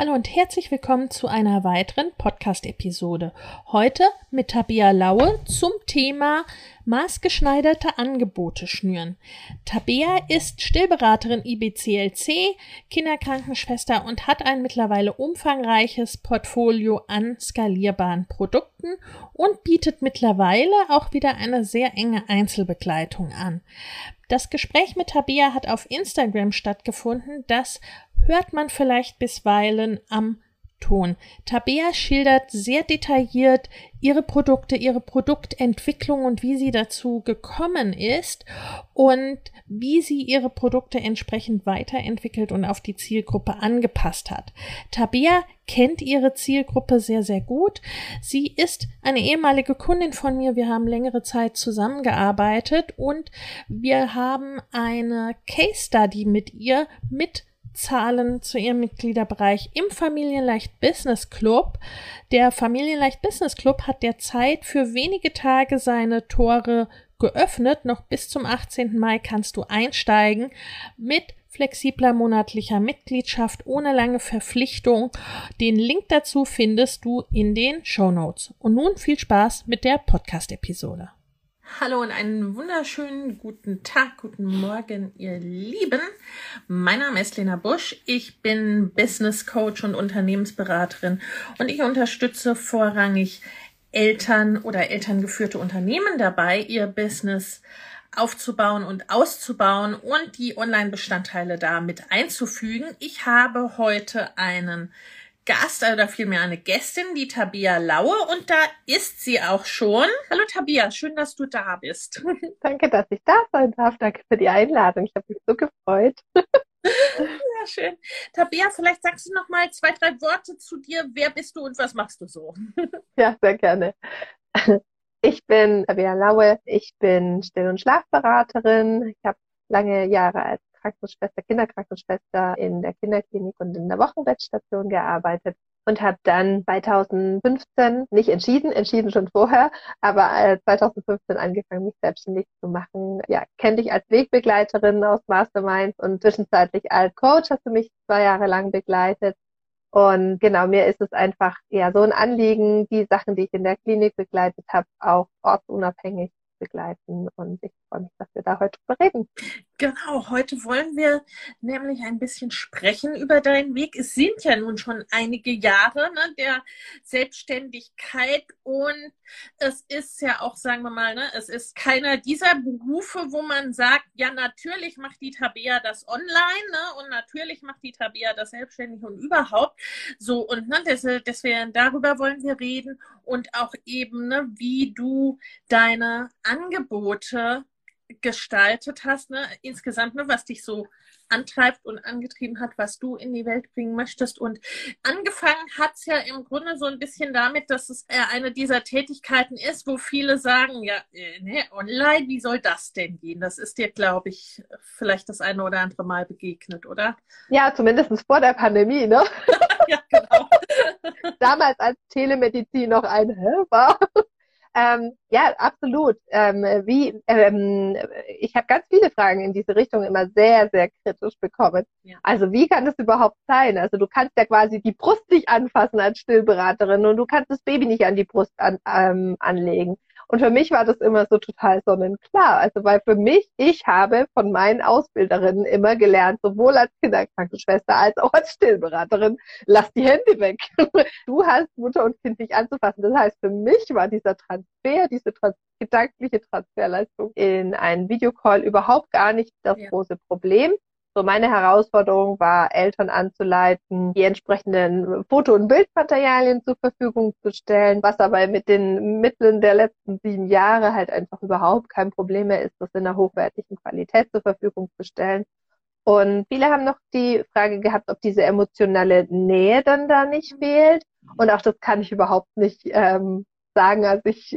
Hallo und herzlich willkommen zu einer weiteren Podcast-Episode. Heute mit Tabea Laue zum Thema maßgeschneiderte Angebote schnüren. Tabea ist Stillberaterin IBCLC, Kinderkrankenschwester und hat ein mittlerweile umfangreiches Portfolio an skalierbaren Produkten und bietet mittlerweile auch wieder eine sehr enge Einzelbegleitung an. Das Gespräch mit Tabea hat auf Instagram stattgefunden. Das hört man vielleicht bisweilen am Ton. Tabea schildert sehr detailliert ihre Produkte, ihre Produktentwicklung und wie sie dazu gekommen ist und wie sie ihre Produkte entsprechend weiterentwickelt und auf die Zielgruppe angepasst hat. Tabea kennt ihre Zielgruppe sehr, sehr gut. Sie ist eine ehemalige Kundin von mir. Wir haben längere Zeit zusammengearbeitet und wir haben eine Case Study mit ihr mit Zahlen zu ihrem Mitgliederbereich im Familienleicht Business Club. Der Familienleicht Business Club hat derzeit für wenige Tage seine Tore geöffnet. Noch bis zum 18. Mai kannst du einsteigen mit flexibler monatlicher Mitgliedschaft ohne lange Verpflichtung. Den Link dazu findest du in den Show Notes. Und nun viel Spaß mit der Podcast-Episode. Hallo und einen wunderschönen guten Tag, guten Morgen, ihr Lieben. Mein Name ist Lena Busch. Ich bin Business Coach und Unternehmensberaterin und ich unterstütze vorrangig Eltern oder elterngeführte Unternehmen dabei, ihr Business aufzubauen und auszubauen und die Online-Bestandteile da mit einzufügen. Ich habe heute einen Gast oder vielmehr eine Gästin, die Tabia Laue. Und da ist sie auch schon. Hallo Tabia, schön, dass du da bist. Danke, dass ich da sein darf. Danke für die Einladung. Ich habe mich so gefreut. Ja, schön. Tabia, vielleicht sagst du noch mal zwei, drei Worte zu dir. Wer bist du und was machst du so? Ja, sehr gerne. Ich bin Tabia Laue. Ich bin Still- und Schlafberaterin. Ich habe lange Jahre als Krankenschwester, Kinderkrankenschwester in der Kinderklinik und in der Wochenbettstation gearbeitet und habe dann 2015 nicht entschieden, entschieden schon vorher, aber 2015 äh, angefangen, mich selbstständig zu machen. Ja, kenne dich als Wegbegleiterin aus Masterminds und zwischenzeitlich als Coach hast du mich zwei Jahre lang begleitet. Und genau, mir ist es einfach ja so ein Anliegen, die Sachen, die ich in der Klinik begleitet habe, auch ortsunabhängig begleiten. Und ich freue mich, dass wir da heute reden. Genau, heute wollen wir nämlich ein bisschen sprechen über deinen Weg. Es sind ja nun schon einige Jahre ne, der Selbstständigkeit und es ist ja auch, sagen wir mal, ne, es ist keiner dieser Berufe, wo man sagt, ja, natürlich macht die Tabea das online ne, und natürlich macht die Tabea das selbstständig und überhaupt. So, und ne, deswegen darüber wollen wir reden und auch eben, ne, wie du deine Angebote gestaltet hast, ne? insgesamt, ne, was dich so antreibt und angetrieben hat, was du in die Welt bringen möchtest. Und angefangen hat's ja im Grunde so ein bisschen damit, dass es eine dieser Tätigkeiten ist, wo viele sagen, ja, äh, ne, online, wie soll das denn gehen? Das ist dir, glaube ich, vielleicht das eine oder andere Mal begegnet, oder? Ja, zumindest vor der Pandemie, ne? ja, genau. Damals als Telemedizin noch ein war. Ähm, ja, absolut. Ähm, wie, ähm, ich habe ganz viele Fragen in diese Richtung immer sehr, sehr kritisch bekommen. Ja. Also wie kann das überhaupt sein? Also du kannst ja quasi die Brust nicht anfassen als Stillberaterin und du kannst das Baby nicht an die Brust an, ähm, anlegen. Und für mich war das immer so total sonnenklar. Also weil für mich, ich habe von meinen Ausbilderinnen immer gelernt, sowohl als Kinderkrankenschwester als auch als Stillberaterin, lass die Hände weg. Du hast Mutter und Kind nicht anzufassen. Das heißt, für mich war dieser Transfer, diese Trans gedankliche Transferleistung in einen Videocall überhaupt gar nicht das ja. große Problem. So meine Herausforderung war, Eltern anzuleiten, die entsprechenden Foto- und Bildmaterialien zur Verfügung zu stellen, was aber mit den Mitteln der letzten sieben Jahre halt einfach überhaupt kein Problem mehr ist, das in einer hochwertigen Qualität zur Verfügung zu stellen. Und viele haben noch die Frage gehabt, ob diese emotionale Nähe dann da nicht fehlt. Und auch das kann ich überhaupt nicht ähm, sagen. Also ich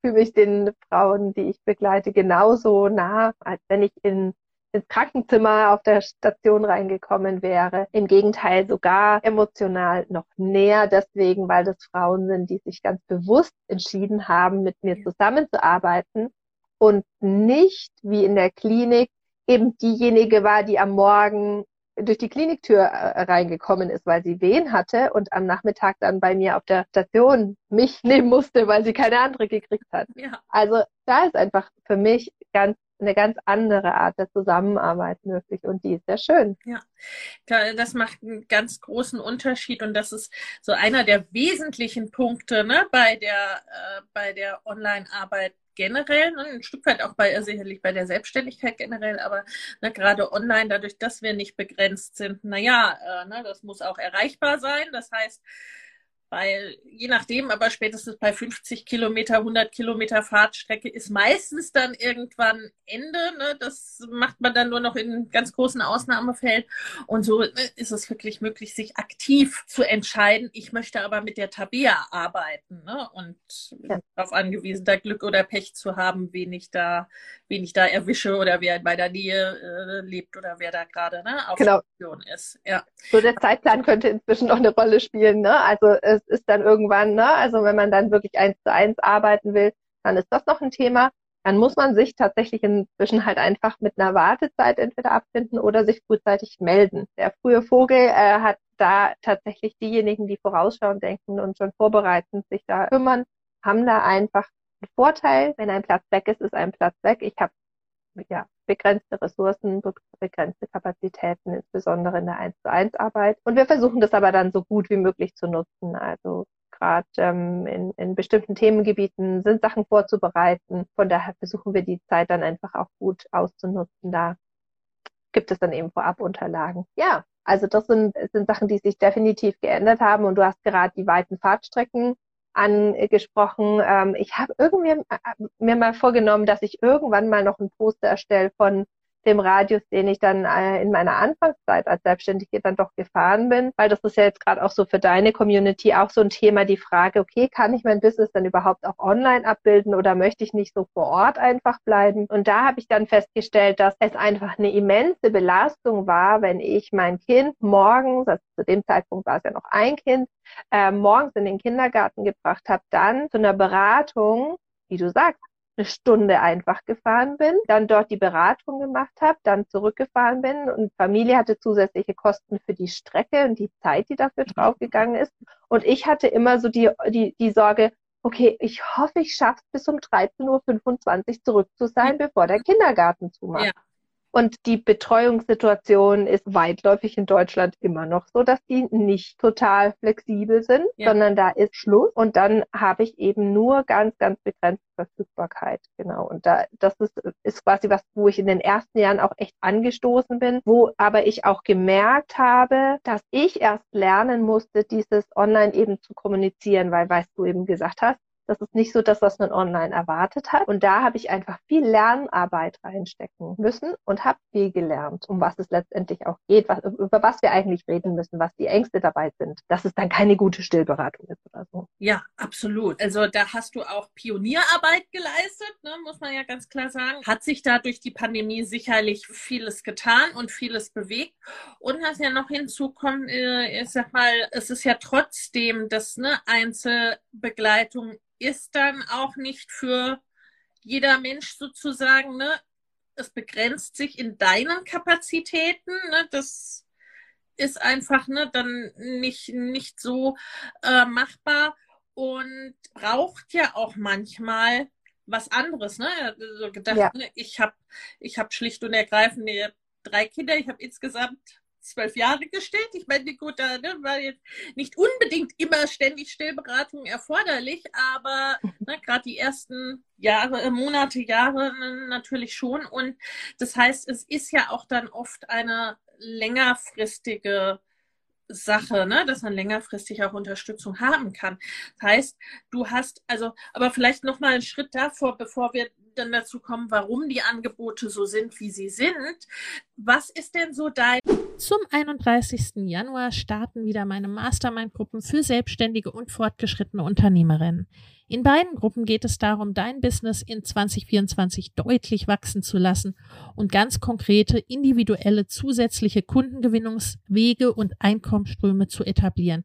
fühle mich den Frauen, die ich begleite, genauso nah, als wenn ich in ins Krankenzimmer auf der Station reingekommen wäre. Im Gegenteil, sogar emotional noch näher deswegen, weil das Frauen sind, die sich ganz bewusst entschieden haben, mit mir zusammenzuarbeiten und nicht wie in der Klinik eben diejenige war, die am Morgen durch die Kliniktür äh, reingekommen ist, weil sie Wehen hatte und am Nachmittag dann bei mir auf der Station mich nehmen musste, weil sie keine andere gekriegt hat. Ja. Also da ist einfach für mich ganz eine ganz andere Art der Zusammenarbeit möglich und die ist sehr schön. Ja, das macht einen ganz großen Unterschied und das ist so einer der wesentlichen Punkte ne, bei der, äh, bei der Online-Arbeit generell, ne, ein Stück weit auch bei sicherlich bei der Selbstständigkeit generell, aber ne, gerade online, dadurch, dass wir nicht begrenzt sind, naja, äh, ne, das muss auch erreichbar sein. Das heißt, weil je nachdem, aber spätestens bei 50 Kilometer, 100 Kilometer Fahrtstrecke ist meistens dann irgendwann Ende. Ne? Das macht man dann nur noch in ganz großen Ausnahmefällen. Und so ne, ist es wirklich möglich, sich aktiv zu entscheiden. Ich möchte aber mit der Tabea arbeiten ne? und ja. darauf angewiesen, da Glück oder Pech zu haben, wen ich da, wen ich da erwische oder wer in meiner Nähe äh, lebt oder wer da gerade ne, auf genau. Station ist. Ja. So der Zeitplan könnte inzwischen noch eine Rolle spielen. Ne? Also es das ist dann irgendwann, ne, also wenn man dann wirklich eins zu eins arbeiten will, dann ist das noch ein Thema. Dann muss man sich tatsächlich inzwischen halt einfach mit einer Wartezeit entweder abfinden oder sich frühzeitig melden. Der frühe Vogel äh, hat da tatsächlich diejenigen, die vorausschauend denken und schon vorbereitend sich da kümmern, haben da einfach einen Vorteil. Wenn ein Platz weg ist, ist ein Platz weg. Ich habe ja, begrenzte Ressourcen, begrenzte Kapazitäten, insbesondere in der 1 zu 1 Arbeit. Und wir versuchen das aber dann so gut wie möglich zu nutzen. Also gerade ähm, in, in bestimmten Themengebieten sind Sachen vorzubereiten. Von daher versuchen wir die Zeit dann einfach auch gut auszunutzen. Da gibt es dann eben Vorabunterlagen. Ja, also das sind, sind Sachen, die sich definitiv geändert haben. Und du hast gerade die weiten Fahrtstrecken angesprochen. Ähm, ich habe irgendwie äh, mir mal vorgenommen, dass ich irgendwann mal noch ein Poster erstelle von dem Radius, den ich dann äh, in meiner Anfangszeit als Selbstständige dann doch gefahren bin, weil das ist ja jetzt gerade auch so für deine Community auch so ein Thema, die Frage, okay, kann ich mein Business dann überhaupt auch online abbilden oder möchte ich nicht so vor Ort einfach bleiben? Und da habe ich dann festgestellt, dass es einfach eine immense Belastung war, wenn ich mein Kind morgens, also zu dem Zeitpunkt war es ja noch ein Kind, äh, morgens in den Kindergarten gebracht habe, dann zu einer Beratung, wie du sagst, eine Stunde einfach gefahren bin, dann dort die Beratung gemacht habe, dann zurückgefahren bin und Familie hatte zusätzliche Kosten für die Strecke und die Zeit, die dafür draufgegangen ist. Und ich hatte immer so die, die, die Sorge, okay, ich hoffe, ich schaffe es bis um 13.25 Uhr zurück zu sein, bevor der Kindergarten zumacht. Ja. Und die Betreuungssituation ist weitläufig in Deutschland immer noch so, dass die nicht total flexibel sind, ja. sondern da ist Schluss. Und dann habe ich eben nur ganz, ganz begrenzte Verfügbarkeit. Genau. Und da, das ist, ist quasi was, wo ich in den ersten Jahren auch echt angestoßen bin, wo aber ich auch gemerkt habe, dass ich erst lernen musste, dieses online eben zu kommunizieren, weil, weißt du eben gesagt hast, das ist nicht so das, was man online erwartet hat. Und da habe ich einfach viel Lernarbeit reinstecken müssen und habe viel gelernt, um was es letztendlich auch geht, was, über was wir eigentlich reden müssen, was die Ängste dabei sind, dass es dann keine gute Stillberatung ist oder so. Ja, absolut. Also da hast du auch Pionierarbeit geleistet, ne, muss man ja ganz klar sagen. Hat sich da durch die Pandemie sicherlich vieles getan und vieles bewegt. Und was ja noch hinzukommt, äh, ich sag mal, es ist ja trotzdem das ne, Einzelbegleitung ist dann auch nicht für jeder Mensch sozusagen, ne? Es begrenzt sich in deinen Kapazitäten, ne? Das ist einfach ne, dann nicht, nicht so äh, machbar und braucht ja auch manchmal was anderes. Ne? Also gedacht, ja. ne, ich habe ich hab schlicht und ergreifend drei Kinder, ich habe insgesamt zwölf Jahre gestellt. Ich meine, gut, da ne, war jetzt nicht unbedingt immer ständig Stillberatung erforderlich, aber ne, gerade die ersten Jahre, äh, Monate, Jahre natürlich schon. Und das heißt, es ist ja auch dann oft eine längerfristige Sache, ne, dass man längerfristig auch Unterstützung haben kann. Das heißt, du hast also, aber vielleicht noch mal einen Schritt davor, bevor wir dann dazu kommen, warum die Angebote so sind, wie sie sind. Was ist denn so dein... Zum 31. Januar starten wieder meine Mastermind-Gruppen für selbstständige und fortgeschrittene Unternehmerinnen. In beiden Gruppen geht es darum, dein Business in 2024 deutlich wachsen zu lassen und ganz konkrete individuelle zusätzliche Kundengewinnungswege und Einkommensströme zu etablieren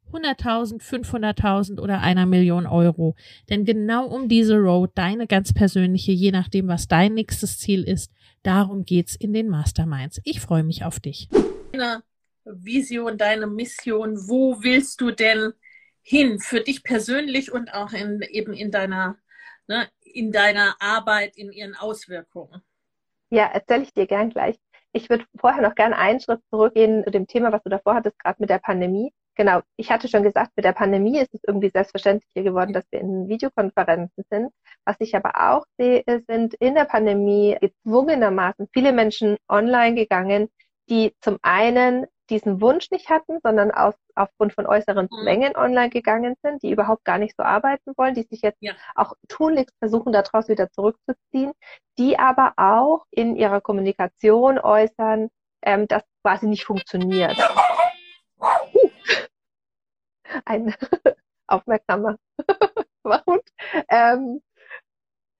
100.000, 500.000 oder einer Million Euro. Denn genau um diese Road, deine ganz persönliche, je nachdem, was dein nächstes Ziel ist, darum geht's in den Masterminds. Ich freue mich auf dich. Deine Vision, deine Mission, wo willst du denn hin für dich persönlich und auch in, eben in deiner, ne, in deiner Arbeit, in ihren Auswirkungen? Ja, erzähle ich dir gern gleich. Ich würde vorher noch gerne einen Schritt zurückgehen zu dem Thema, was du davor hattest, gerade mit der Pandemie genau, ich hatte schon gesagt, mit der Pandemie ist es irgendwie selbstverständlicher geworden, dass wir in Videokonferenzen sind. Was ich aber auch sehe, sind in der Pandemie gezwungenermaßen viele Menschen online gegangen, die zum einen diesen Wunsch nicht hatten, sondern auf, aufgrund von äußeren mhm. Zwängen online gegangen sind, die überhaupt gar nicht so arbeiten wollen, die sich jetzt ja. auch tunlichst versuchen, daraus wieder zurückzuziehen, die aber auch in ihrer Kommunikation äußern, ähm, dass quasi nicht funktioniert ein aufmerksamer Hund, ähm,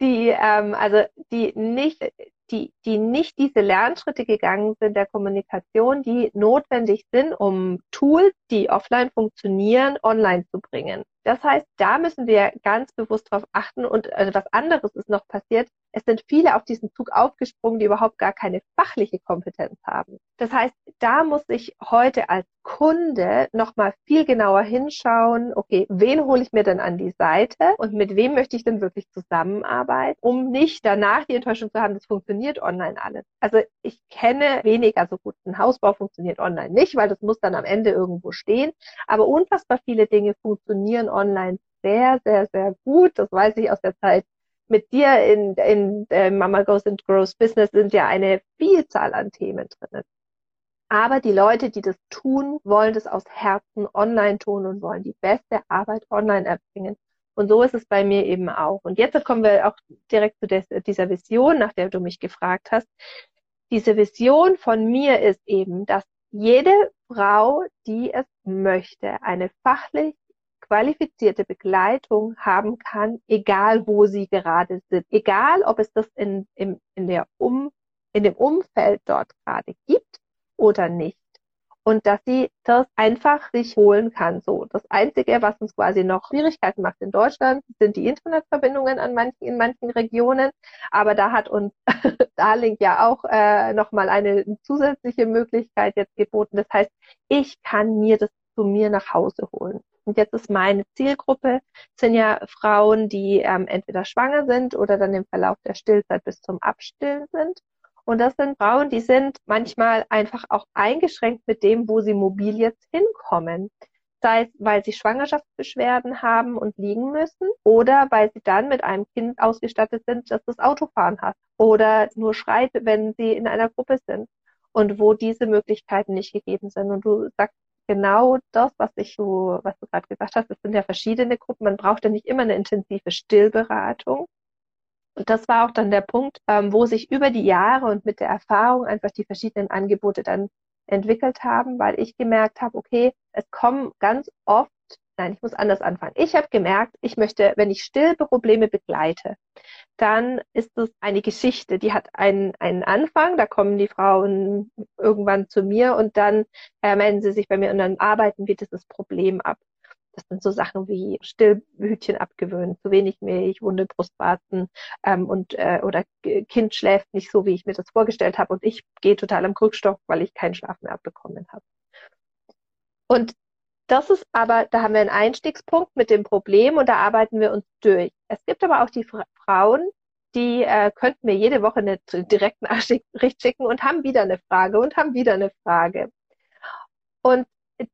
die, ähm, also die nicht, die, die nicht diese Lernschritte gegangen sind der Kommunikation, die notwendig sind, um Tools, die offline funktionieren, online zu bringen. Das heißt, da müssen wir ganz bewusst drauf achten und also was anderes ist noch passiert. Es sind viele auf diesen Zug aufgesprungen, die überhaupt gar keine fachliche Kompetenz haben. Das heißt, da muss ich heute als Kunde nochmal viel genauer hinschauen, okay, wen hole ich mir denn an die Seite und mit wem möchte ich denn wirklich zusammenarbeiten, um nicht danach die Enttäuschung zu haben, das funktioniert online alles. Also ich kenne weniger so gut. Ein Hausbau funktioniert online nicht, weil das muss dann am Ende irgendwo stehen. Aber unfassbar viele Dinge funktionieren online sehr, sehr, sehr gut. Das weiß ich aus der Zeit mit dir in, in äh, Mama Goes and Grows Business sind ja eine Vielzahl an Themen drinnen. Aber die Leute, die das tun, wollen das aus Herzen online tun und wollen die beste Arbeit online erbringen. Und so ist es bei mir eben auch. Und jetzt kommen wir auch direkt zu des, dieser Vision, nach der du mich gefragt hast. Diese Vision von mir ist eben, dass jede Frau, die es möchte, eine fachlich qualifizierte Begleitung haben kann, egal wo sie gerade sind. Egal, ob es das in, in, in, der um, in dem Umfeld dort gerade gibt oder nicht. Und dass sie das einfach sich holen kann. So, das Einzige, was uns quasi noch Schwierigkeiten macht in Deutschland, sind die Internetverbindungen an manchen, in manchen Regionen. Aber da hat uns Darlink ja auch äh, nochmal eine zusätzliche Möglichkeit jetzt geboten. Das heißt, ich kann mir das zu mir nach Hause holen. Und jetzt ist meine Zielgruppe, sind ja Frauen, die ähm, entweder schwanger sind oder dann im Verlauf der Stillzeit bis zum Abstillen sind. Und das sind Frauen, die sind manchmal einfach auch eingeschränkt mit dem, wo sie mobil jetzt hinkommen. Sei es, weil sie Schwangerschaftsbeschwerden haben und liegen müssen oder weil sie dann mit einem Kind ausgestattet sind, das das Autofahren hat oder nur schreit, wenn sie in einer Gruppe sind und wo diese Möglichkeiten nicht gegeben sind. Und du sagst genau das, was ich so, was du gerade gesagt hast. Es sind ja verschiedene Gruppen. Man braucht ja nicht immer eine intensive Stillberatung. Und das war auch dann der Punkt, ähm, wo sich über die Jahre und mit der Erfahrung einfach die verschiedenen Angebote dann entwickelt haben, weil ich gemerkt habe, okay, es kommen ganz oft Nein, ich muss anders anfangen. Ich habe gemerkt, ich möchte, wenn ich Stillprobleme begleite, dann ist es eine Geschichte, die hat einen, einen Anfang, da kommen die Frauen irgendwann zu mir und dann äh, melden sie sich bei mir und dann arbeiten wir dieses Problem ab. Das sind so Sachen wie Stillhütchen abgewöhnen, zu wenig Milch, wunde Brustwarzen ähm, und äh, oder Kind schläft nicht so, wie ich mir das vorgestellt habe und ich gehe total am Krückstock, weil ich keinen Schlaf mehr abbekommen habe. Und das ist aber, da haben wir einen Einstiegspunkt mit dem Problem und da arbeiten wir uns durch. Es gibt aber auch die Frauen, die äh, könnten mir jede Woche eine direkten Nachricht schicken und haben wieder eine Frage und haben wieder eine Frage. Und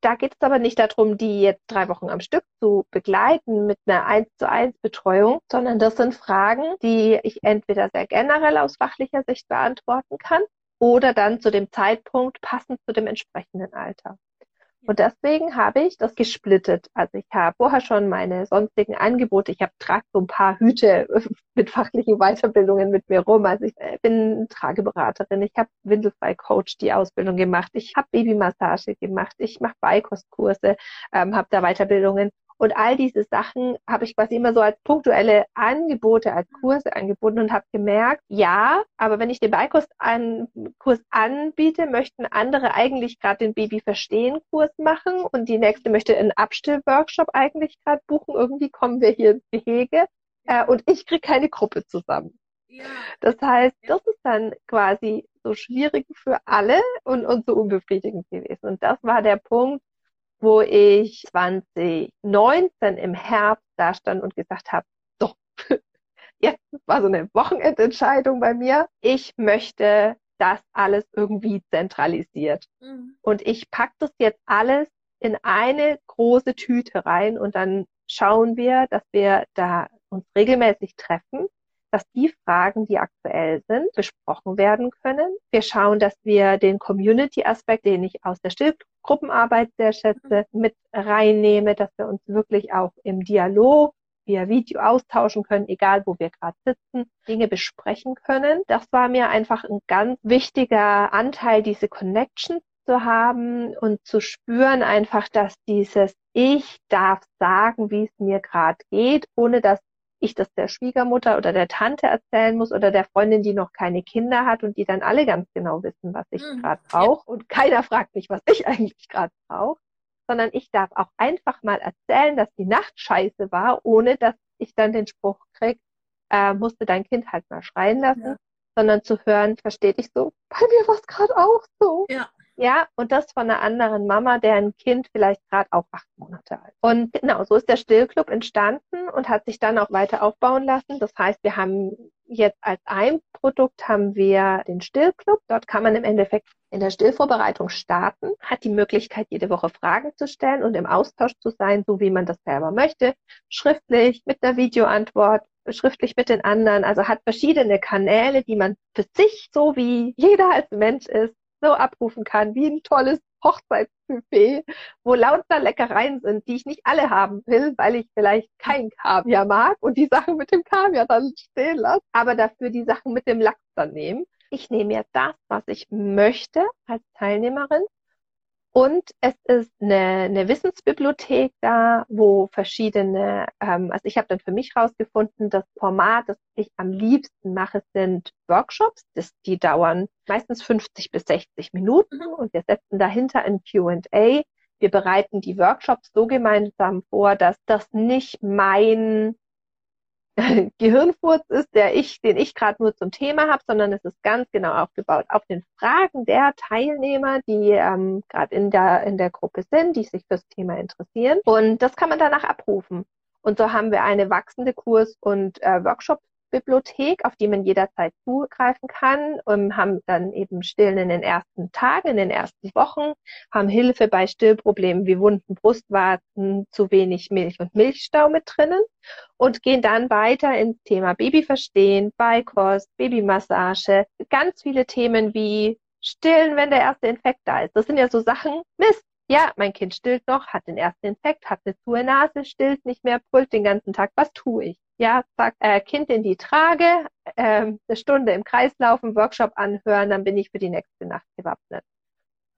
da geht es aber nicht darum, die jetzt drei Wochen am Stück zu begleiten mit einer 1 zu 1 Betreuung, sondern das sind Fragen, die ich entweder sehr generell aus fachlicher Sicht beantworten kann oder dann zu dem Zeitpunkt passend zu dem entsprechenden Alter. Und deswegen habe ich das gesplittet. Also ich habe vorher schon meine sonstigen Angebote. Ich habe trage so ein paar Hüte mit fachlichen Weiterbildungen mit mir rum. Also ich äh, bin Trageberaterin. Ich habe Windelfrei Coach die Ausbildung gemacht. Ich habe Babymassage gemacht. Ich mache Beikostkurse, ähm, habe da Weiterbildungen. Und all diese Sachen habe ich quasi immer so als punktuelle Angebote, als Kurse angeboten und habe gemerkt, ja, aber wenn ich den Beikurs an, Kurs anbiete, möchten andere eigentlich gerade den Baby verstehen Kurs machen und die nächste möchte einen Abstillworkshop eigentlich gerade buchen. Irgendwie kommen wir hier ins Gehege äh, und ich kriege keine Gruppe zusammen. Ja. Das heißt, das ist dann quasi so schwierig für alle und, und so unbefriedigend gewesen. Und das war der Punkt, wo ich 2019 im Herbst da stand und gesagt habe, so, jetzt war so eine Wochenendentscheidung bei mir. Ich möchte das alles irgendwie zentralisiert. Mhm. Und ich pack das jetzt alles in eine große Tüte rein und dann schauen wir, dass wir da uns regelmäßig treffen dass die Fragen, die aktuell sind, besprochen werden können. Wir schauen, dass wir den Community-Aspekt, den ich aus der Stillgruppenarbeit sehr schätze, mit reinnehme, dass wir uns wirklich auch im Dialog via Video austauschen können, egal wo wir gerade sitzen, Dinge besprechen können. Das war mir einfach ein ganz wichtiger Anteil, diese Connection zu haben und zu spüren einfach, dass dieses Ich darf sagen, wie es mir gerade geht, ohne dass ich das der Schwiegermutter oder der Tante erzählen muss oder der Freundin, die noch keine Kinder hat und die dann alle ganz genau wissen, was ich mhm. gerade brauche. Und keiner fragt mich, was ich eigentlich gerade brauche, sondern ich darf auch einfach mal erzählen, dass die Nacht scheiße war, ohne dass ich dann den Spruch krieg, äh, musste dein Kind halt mal schreien lassen, ja. sondern zu hören, versteht ich so, bei mir war es gerade auch so. Ja. Ja, und das von einer anderen Mama, deren Kind vielleicht gerade auch acht Monate alt. Und genau, so ist der Stillclub entstanden und hat sich dann auch weiter aufbauen lassen. Das heißt, wir haben jetzt als ein Produkt haben wir den Stillclub. Dort kann man im Endeffekt in der Stillvorbereitung starten, hat die Möglichkeit, jede Woche Fragen zu stellen und im Austausch zu sein, so wie man das selber möchte. Schriftlich, mit einer Videoantwort, schriftlich mit den anderen. Also hat verschiedene Kanäle, die man für sich, so wie jeder als Mensch ist, so abrufen kann, wie ein tolles Hochzeitsbuffet, wo lauter Leckereien sind, die ich nicht alle haben will, weil ich vielleicht kein Kaviar mag und die Sachen mit dem Kaviar dann stehen lasse, aber dafür die Sachen mit dem Lachs dann nehmen. Ich nehme jetzt das, was ich möchte als Teilnehmerin und es ist eine, eine Wissensbibliothek da, wo verschiedene, ähm, also ich habe dann für mich rausgefunden, das Format, das ich am liebsten mache, sind Workshops. Das, die dauern meistens 50 bis 60 Minuten mhm. und wir setzen dahinter ein QA. Wir bereiten die Workshops so gemeinsam vor, dass das nicht mein Gehirnfurz ist, der ich, den ich gerade nur zum Thema habe, sondern es ist ganz genau aufgebaut auf den Fragen der Teilnehmer, die ähm, gerade in der in der Gruppe sind, die sich fürs Thema interessieren. Und das kann man danach abrufen. Und so haben wir eine wachsende Kurs- und äh, Workshop Bibliothek, auf die man jederzeit zugreifen kann, und haben dann eben Stillen in den ersten Tagen, in den ersten Wochen, haben Hilfe bei Stillproblemen wie Wunden, Brustwarzen, zu wenig Milch und Milchstau mit drinnen und gehen dann weiter ins Thema Babyverstehen, Beikost, Babymassage, ganz viele Themen wie Stillen, wenn der erste Infekt da ist. Das sind ja so Sachen, Mist, ja, mein Kind stillt noch, hat den ersten Infekt, hat eine zu Nase, stillt nicht mehr, brüllt den ganzen Tag. Was tue ich? Ja, zack, äh, Kind in die Trage, äh, eine Stunde im Kreis laufen, Workshop anhören, dann bin ich für die nächste Nacht gewappnet.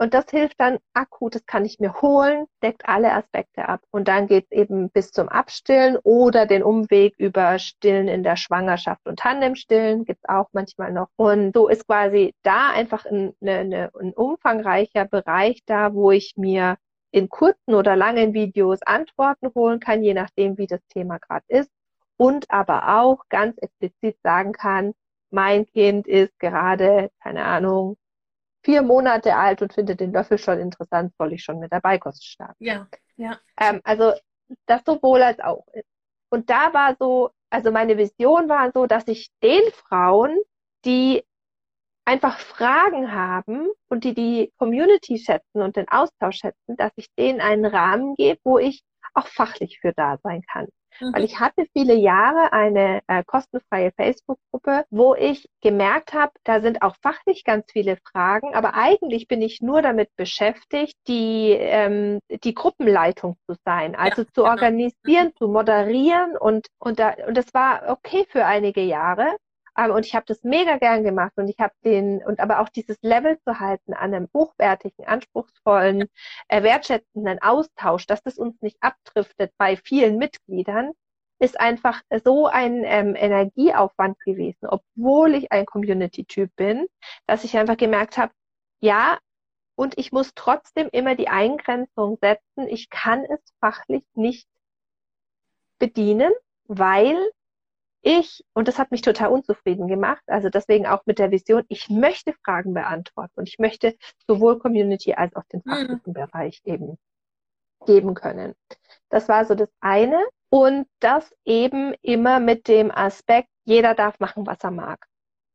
Und das hilft dann akut, das kann ich mir holen, deckt alle Aspekte ab. Und dann geht's eben bis zum Abstillen oder den Umweg über Stillen in der Schwangerschaft und Tandemstillen gibt's auch manchmal noch. Und so ist quasi da einfach ein, eine, ein umfangreicher Bereich da, wo ich mir in kurzen oder langen Videos Antworten holen kann, je nachdem, wie das Thema gerade ist und aber auch ganz explizit sagen kann, mein Kind ist gerade, keine Ahnung, vier Monate alt und findet den Löffel schon interessant, soll ich schon mit der Beikost starten. Ja, ja. Ähm, also das sowohl als auch. Und da war so, also meine Vision war so, dass ich den Frauen, die einfach Fragen haben und die die Community schätzen und den Austausch schätzen, dass ich denen einen Rahmen gebe, wo ich auch fachlich für da sein kann. Mhm. Weil ich hatte viele Jahre eine äh, kostenfreie Facebook-Gruppe, wo ich gemerkt habe, da sind auch fachlich ganz viele Fragen, aber eigentlich bin ich nur damit beschäftigt, die, ähm, die Gruppenleitung zu sein, also ja, zu genau. organisieren, zu moderieren und, und, da, und das war okay für einige Jahre. Ähm, und ich habe das mega gern gemacht und ich habe den, und aber auch dieses Level zu halten an einem hochwertigen, anspruchsvollen, äh, wertschätzenden Austausch, dass das uns nicht abdriftet bei vielen Mitgliedern, ist einfach so ein ähm, Energieaufwand gewesen, obwohl ich ein Community-Typ bin, dass ich einfach gemerkt habe, ja, und ich muss trotzdem immer die Eingrenzung setzen, ich kann es fachlich nicht bedienen, weil ich, und das hat mich total unzufrieden gemacht, also deswegen auch mit der Vision, ich möchte Fragen beantworten und ich möchte sowohl Community als auch den mhm. fachlichen. Bereich eben geben können. Das war so das eine. Und das eben immer mit dem Aspekt, jeder darf machen, was er mag.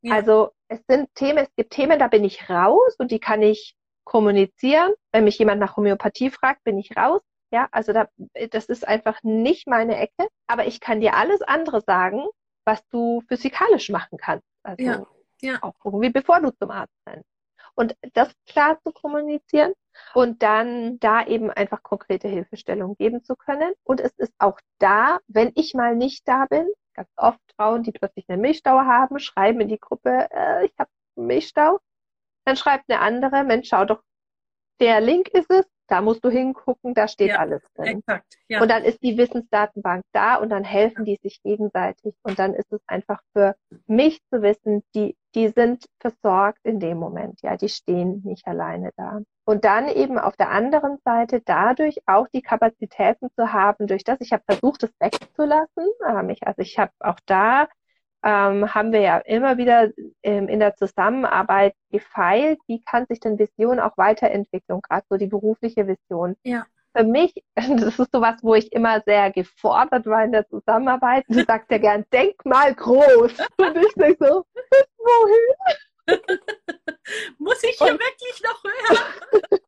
Ja. Also es sind Themen, es gibt Themen, da bin ich raus und die kann ich kommunizieren. Wenn mich jemand nach Homöopathie fragt, bin ich raus. Ja, also da, das ist einfach nicht meine Ecke. Aber ich kann dir alles andere sagen, was du physikalisch machen kannst. Also ja, ja. auch irgendwie bevor du zum Arzt rennst. Und das klar zu kommunizieren und dann da eben einfach konkrete Hilfestellung geben zu können. Und es ist auch da, wenn ich mal nicht da bin, ganz oft Frauen, die plötzlich einen Milchstau haben, schreiben in die Gruppe, äh, ich habe Milchstau. Dann schreibt eine andere, Mensch, schau doch, der Link ist es, da musst du hingucken, da steht ja, alles drin. Exakt, ja. Und dann ist die Wissensdatenbank da und dann helfen die sich gegenseitig. Und dann ist es einfach für mich zu wissen, die, die sind versorgt in dem Moment. Ja, die stehen nicht alleine da. Und dann eben auf der anderen Seite dadurch auch die Kapazitäten zu haben, durch das ich habe versucht, es wegzulassen. Also ich habe auch da ähm, haben wir ja immer wieder ähm, in der Zusammenarbeit gefeilt, wie kann sich denn Vision auch weiterentwickeln, gerade so die berufliche Vision. Ja. Für mich, das ist sowas, wo ich immer sehr gefordert war in der Zusammenarbeit. Du sagst ja gern, denk mal groß. Und ich denke so, wohin? Muss ich hier und, wirklich noch hören?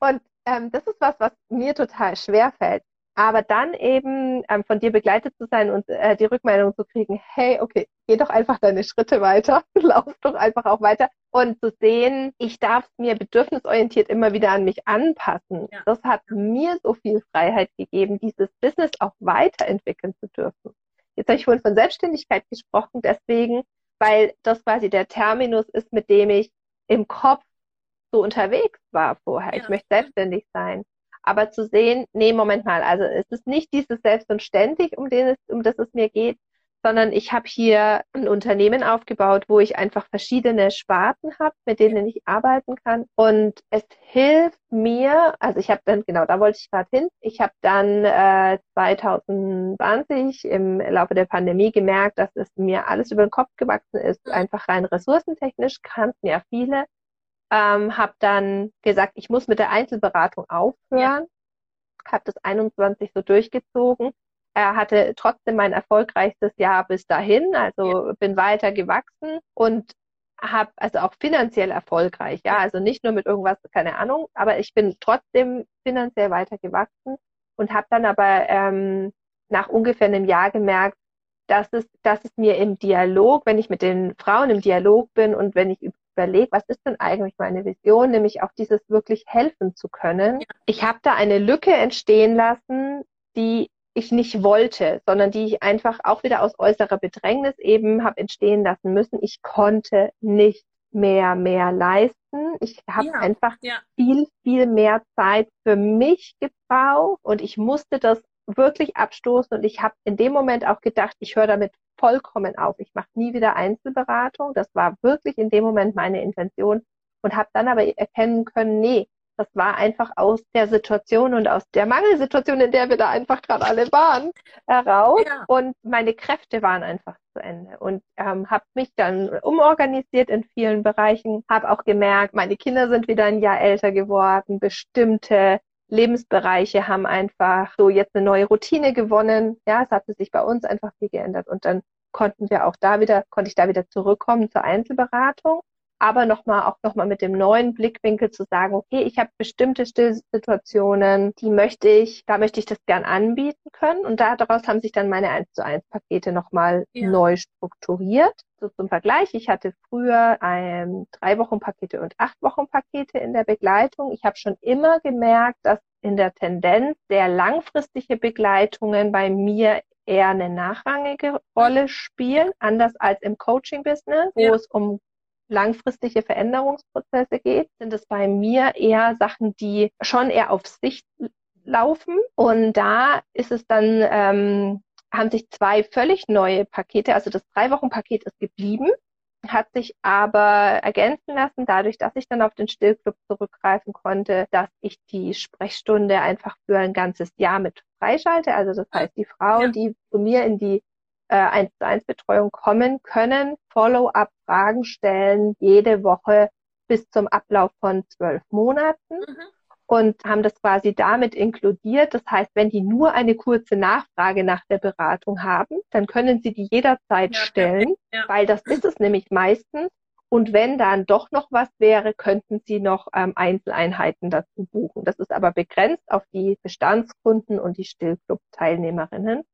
und ähm, das ist was, was mir total schwer fällt. Aber dann eben ähm, von dir begleitet zu sein und äh, die Rückmeldung zu kriegen, hey, okay, geh doch einfach deine Schritte weiter, lauf doch einfach auch weiter und zu sehen, ich darf mir bedürfnisorientiert immer wieder an mich anpassen. Ja. Das hat mir so viel Freiheit gegeben, dieses Business auch weiterentwickeln zu dürfen. Jetzt habe ich vorhin von Selbstständigkeit gesprochen, deswegen, weil das quasi der Terminus ist, mit dem ich im Kopf so unterwegs war vorher. Ja. Ich möchte selbstständig sein. Aber zu sehen, nee, Moment mal, also es ist nicht dieses Selbst und ständig, um, den es, um das es mir geht, sondern ich habe hier ein Unternehmen aufgebaut, wo ich einfach verschiedene Sparten habe, mit denen ich arbeiten kann. Und es hilft mir, also ich habe dann, genau, da wollte ich gerade hin, ich habe dann äh, 2020 im Laufe der Pandemie gemerkt, dass es mir alles über den Kopf gewachsen ist, einfach rein ressourcentechnisch, kannten ja viele ähm, habe dann gesagt, ich muss mit der Einzelberatung aufhören, habe das 21 so durchgezogen. Er hatte trotzdem mein erfolgreichstes Jahr bis dahin, also ja. bin weiter gewachsen und habe also auch finanziell erfolgreich, ja, also nicht nur mit irgendwas, keine Ahnung, aber ich bin trotzdem finanziell weiter gewachsen und habe dann aber ähm, nach ungefähr einem Jahr gemerkt, dass es, dass es mir im Dialog, wenn ich mit den Frauen im Dialog bin und wenn ich überlege, was ist denn eigentlich meine Vision, nämlich auch dieses wirklich helfen zu können. Ja. Ich habe da eine Lücke entstehen lassen, die ich nicht wollte, sondern die ich einfach auch wieder aus äußerer Bedrängnis eben habe entstehen lassen müssen. Ich konnte nicht mehr, mehr leisten. Ich habe ja, einfach ja. viel, viel mehr Zeit für mich gebraucht und ich musste das wirklich abstoßen und ich habe in dem Moment auch gedacht, ich höre damit vollkommen auf. Ich mache nie wieder Einzelberatung. Das war wirklich in dem Moment meine Intention und habe dann aber erkennen können, nee, das war einfach aus der Situation und aus der Mangelsituation, in der wir da einfach gerade alle waren, heraus. Ja. Und meine Kräfte waren einfach zu Ende. Und ähm, habe mich dann umorganisiert in vielen Bereichen, habe auch gemerkt, meine Kinder sind wieder ein Jahr älter geworden, bestimmte Lebensbereiche haben einfach so jetzt eine neue Routine gewonnen. Ja, es hatte sich bei uns einfach viel geändert und dann konnten wir auch da wieder, konnte ich da wieder zurückkommen zur Einzelberatung. Aber nochmal auch nochmal mit dem neuen Blickwinkel zu sagen, okay, ich habe bestimmte Stillsituationen, die möchte ich, da möchte ich das gern anbieten können. Und daraus haben sich dann meine 1 zu 1 Pakete nochmal ja. neu strukturiert. So zum Vergleich, ich hatte früher ein drei Wochen Pakete und acht Wochen Pakete in der Begleitung. Ich habe schon immer gemerkt, dass in der Tendenz sehr langfristige Begleitungen bei mir eher eine nachrangige Rolle spielen, anders als im Coaching-Business, wo ja. es um langfristige Veränderungsprozesse geht, sind es bei mir eher Sachen, die schon eher auf Sicht laufen. Und da ist es dann, ähm, haben sich zwei völlig neue Pakete, also das Drei-Wochen-Paket ist geblieben, hat sich aber ergänzen lassen, dadurch, dass ich dann auf den Stillclub zurückgreifen konnte, dass ich die Sprechstunde einfach für ein ganzes Jahr mit freischalte. Also das heißt, die Frauen, ja. die zu mir in die 1 zu 1 Betreuung kommen, können Follow-up-Fragen stellen, jede Woche bis zum Ablauf von zwölf Monaten. Mhm. Und haben das quasi damit inkludiert. Das heißt, wenn die nur eine kurze Nachfrage nach der Beratung haben, dann können sie die jederzeit ja, stellen, ja. weil das ist es nämlich meistens. Und wenn dann doch noch was wäre, könnten Sie noch ähm, Einzeleinheiten dazu buchen. Das ist aber begrenzt auf die Bestandskunden und die Stillclub-Teilnehmerinnen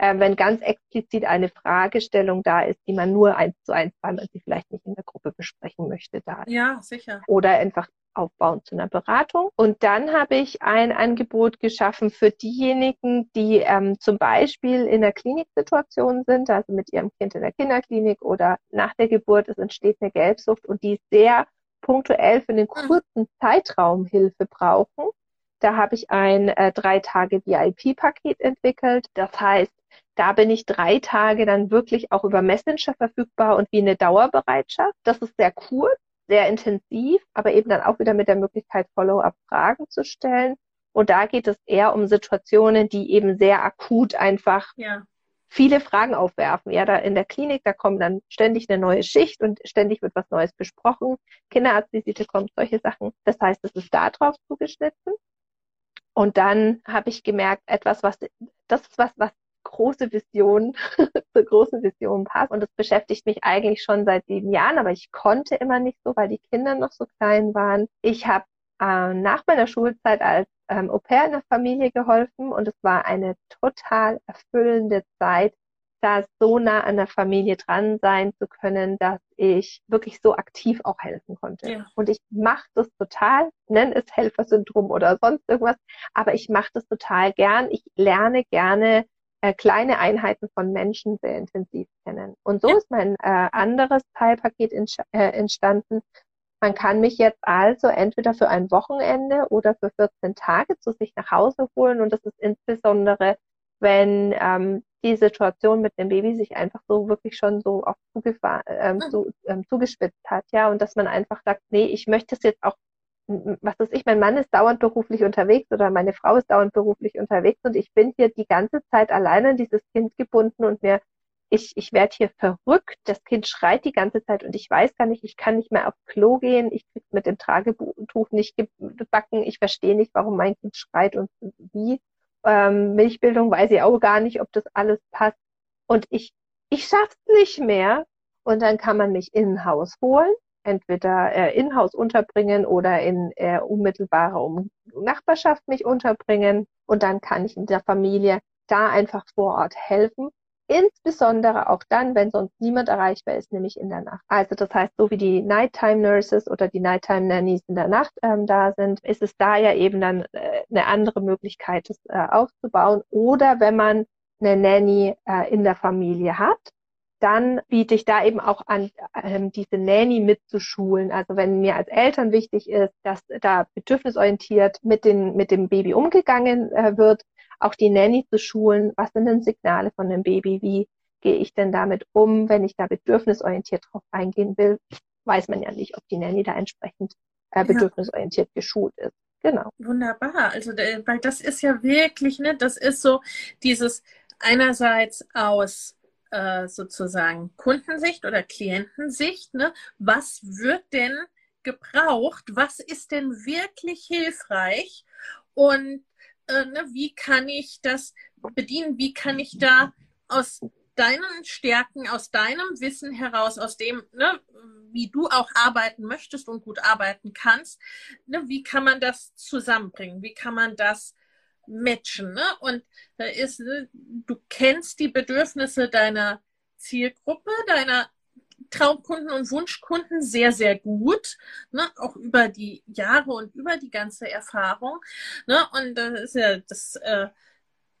äh, wenn ganz explizit eine Fragestellung da ist, die man nur eins zu eins, weil man sie vielleicht nicht in der Gruppe besprechen möchte, da ist. Ja, sicher. Oder einfach aufbauen zu einer Beratung. Und dann habe ich ein Angebot geschaffen für diejenigen, die ähm, zum Beispiel in der Kliniksituation sind, also mit ihrem Kind in der Kinderklinik oder nach der Geburt, es entsteht eine Gelbsucht und die sehr punktuell für einen mhm. kurzen Zeitraum Hilfe brauchen. Da habe ich ein äh, drei Tage VIP-Paket entwickelt. Das heißt, da bin ich drei Tage dann wirklich auch über Messenger verfügbar und wie eine Dauerbereitschaft. Das ist sehr kurz, sehr intensiv, aber eben dann auch wieder mit der Möglichkeit, Follow-up-Fragen zu stellen. Und da geht es eher um Situationen, die eben sehr akut einfach ja. viele Fragen aufwerfen. Ja, da in der Klinik, da kommt dann ständig eine neue Schicht und ständig wird was Neues besprochen. Kinderarztvisite kommt, solche Sachen. Das heißt, es ist da drauf zugeschnitten. Und dann habe ich gemerkt, etwas, was, das ist was, was große Vision, zur großen Vision passt. Und das beschäftigt mich eigentlich schon seit sieben Jahren, aber ich konnte immer nicht so, weil die Kinder noch so klein waren. Ich habe äh, nach meiner Schulzeit als ähm, Au pair in der Familie geholfen und es war eine total erfüllende Zeit, da so nah an der Familie dran sein zu können, dass ich wirklich so aktiv auch helfen konnte. Ja. Und ich mache das total, nenne es Helfersyndrom oder sonst irgendwas, aber ich mache das total gern. Ich lerne gerne äh, kleine Einheiten von Menschen sehr intensiv kennen. Und so ja. ist mein äh, anderes Teilpaket in, äh, entstanden. Man kann mich jetzt also entweder für ein Wochenende oder für 14 Tage zu sich nach Hause holen. Und das ist insbesondere, wenn ähm, die Situation mit dem Baby sich einfach so wirklich schon so auf ähm, mhm. zu, ähm, zugespitzt hat, ja, und dass man einfach sagt, nee, ich möchte es jetzt auch was weiß ich, mein Mann ist dauernd beruflich unterwegs oder meine Frau ist dauernd beruflich unterwegs und ich bin hier die ganze Zeit alleine an dieses Kind gebunden und mir, ich, ich werde hier verrückt, das Kind schreit die ganze Zeit und ich weiß gar nicht, ich kann nicht mehr aufs Klo gehen, ich krieg mit dem Tragetuch nicht gebacken, ich verstehe nicht, warum mein Kind schreit und wie. Ähm, Milchbildung weiß ich auch gar nicht, ob das alles passt. Und ich, ich schaff's nicht mehr. Und dann kann man mich in Haus holen entweder äh, in-house unterbringen oder in äh, unmittelbarer um Nachbarschaft mich unterbringen. Und dann kann ich in der Familie da einfach vor Ort helfen. Insbesondere auch dann, wenn sonst niemand erreichbar ist, nämlich in der Nacht. Also das heißt, so wie die Nighttime Nurses oder die Nighttime Nannies in der Nacht ähm, da sind, ist es da ja eben dann äh, eine andere Möglichkeit, das äh, aufzubauen. Oder wenn man eine Nanny äh, in der Familie hat, dann biete ich da eben auch an, ähm, diese Nanny mitzuschulen. Also wenn mir als Eltern wichtig ist, dass da bedürfnisorientiert mit, den, mit dem Baby umgegangen äh, wird, auch die Nanny zu schulen. Was sind denn Signale von dem Baby? Wie gehe ich denn damit um, wenn ich da bedürfnisorientiert drauf eingehen will? Weiß man ja nicht, ob die Nanny da entsprechend äh, bedürfnisorientiert geschult ist. Genau. Wunderbar. Also, weil das ist ja wirklich, ne, das ist so dieses einerseits aus äh, sozusagen Kundensicht oder Klientensicht, ne? was wird denn gebraucht, was ist denn wirklich hilfreich und äh, ne, wie kann ich das bedienen, wie kann ich da aus deinen Stärken, aus deinem Wissen heraus, aus dem, ne, wie du auch arbeiten möchtest und gut arbeiten kannst, ne, wie kann man das zusammenbringen? Wie kann man das matchen? Ne? Und da ist, ne, du kennst die Bedürfnisse deiner Zielgruppe, deiner Traumkunden und Wunschkunden sehr, sehr gut, ne? auch über die Jahre und über die ganze Erfahrung. Ne? Und das ist ja, das äh,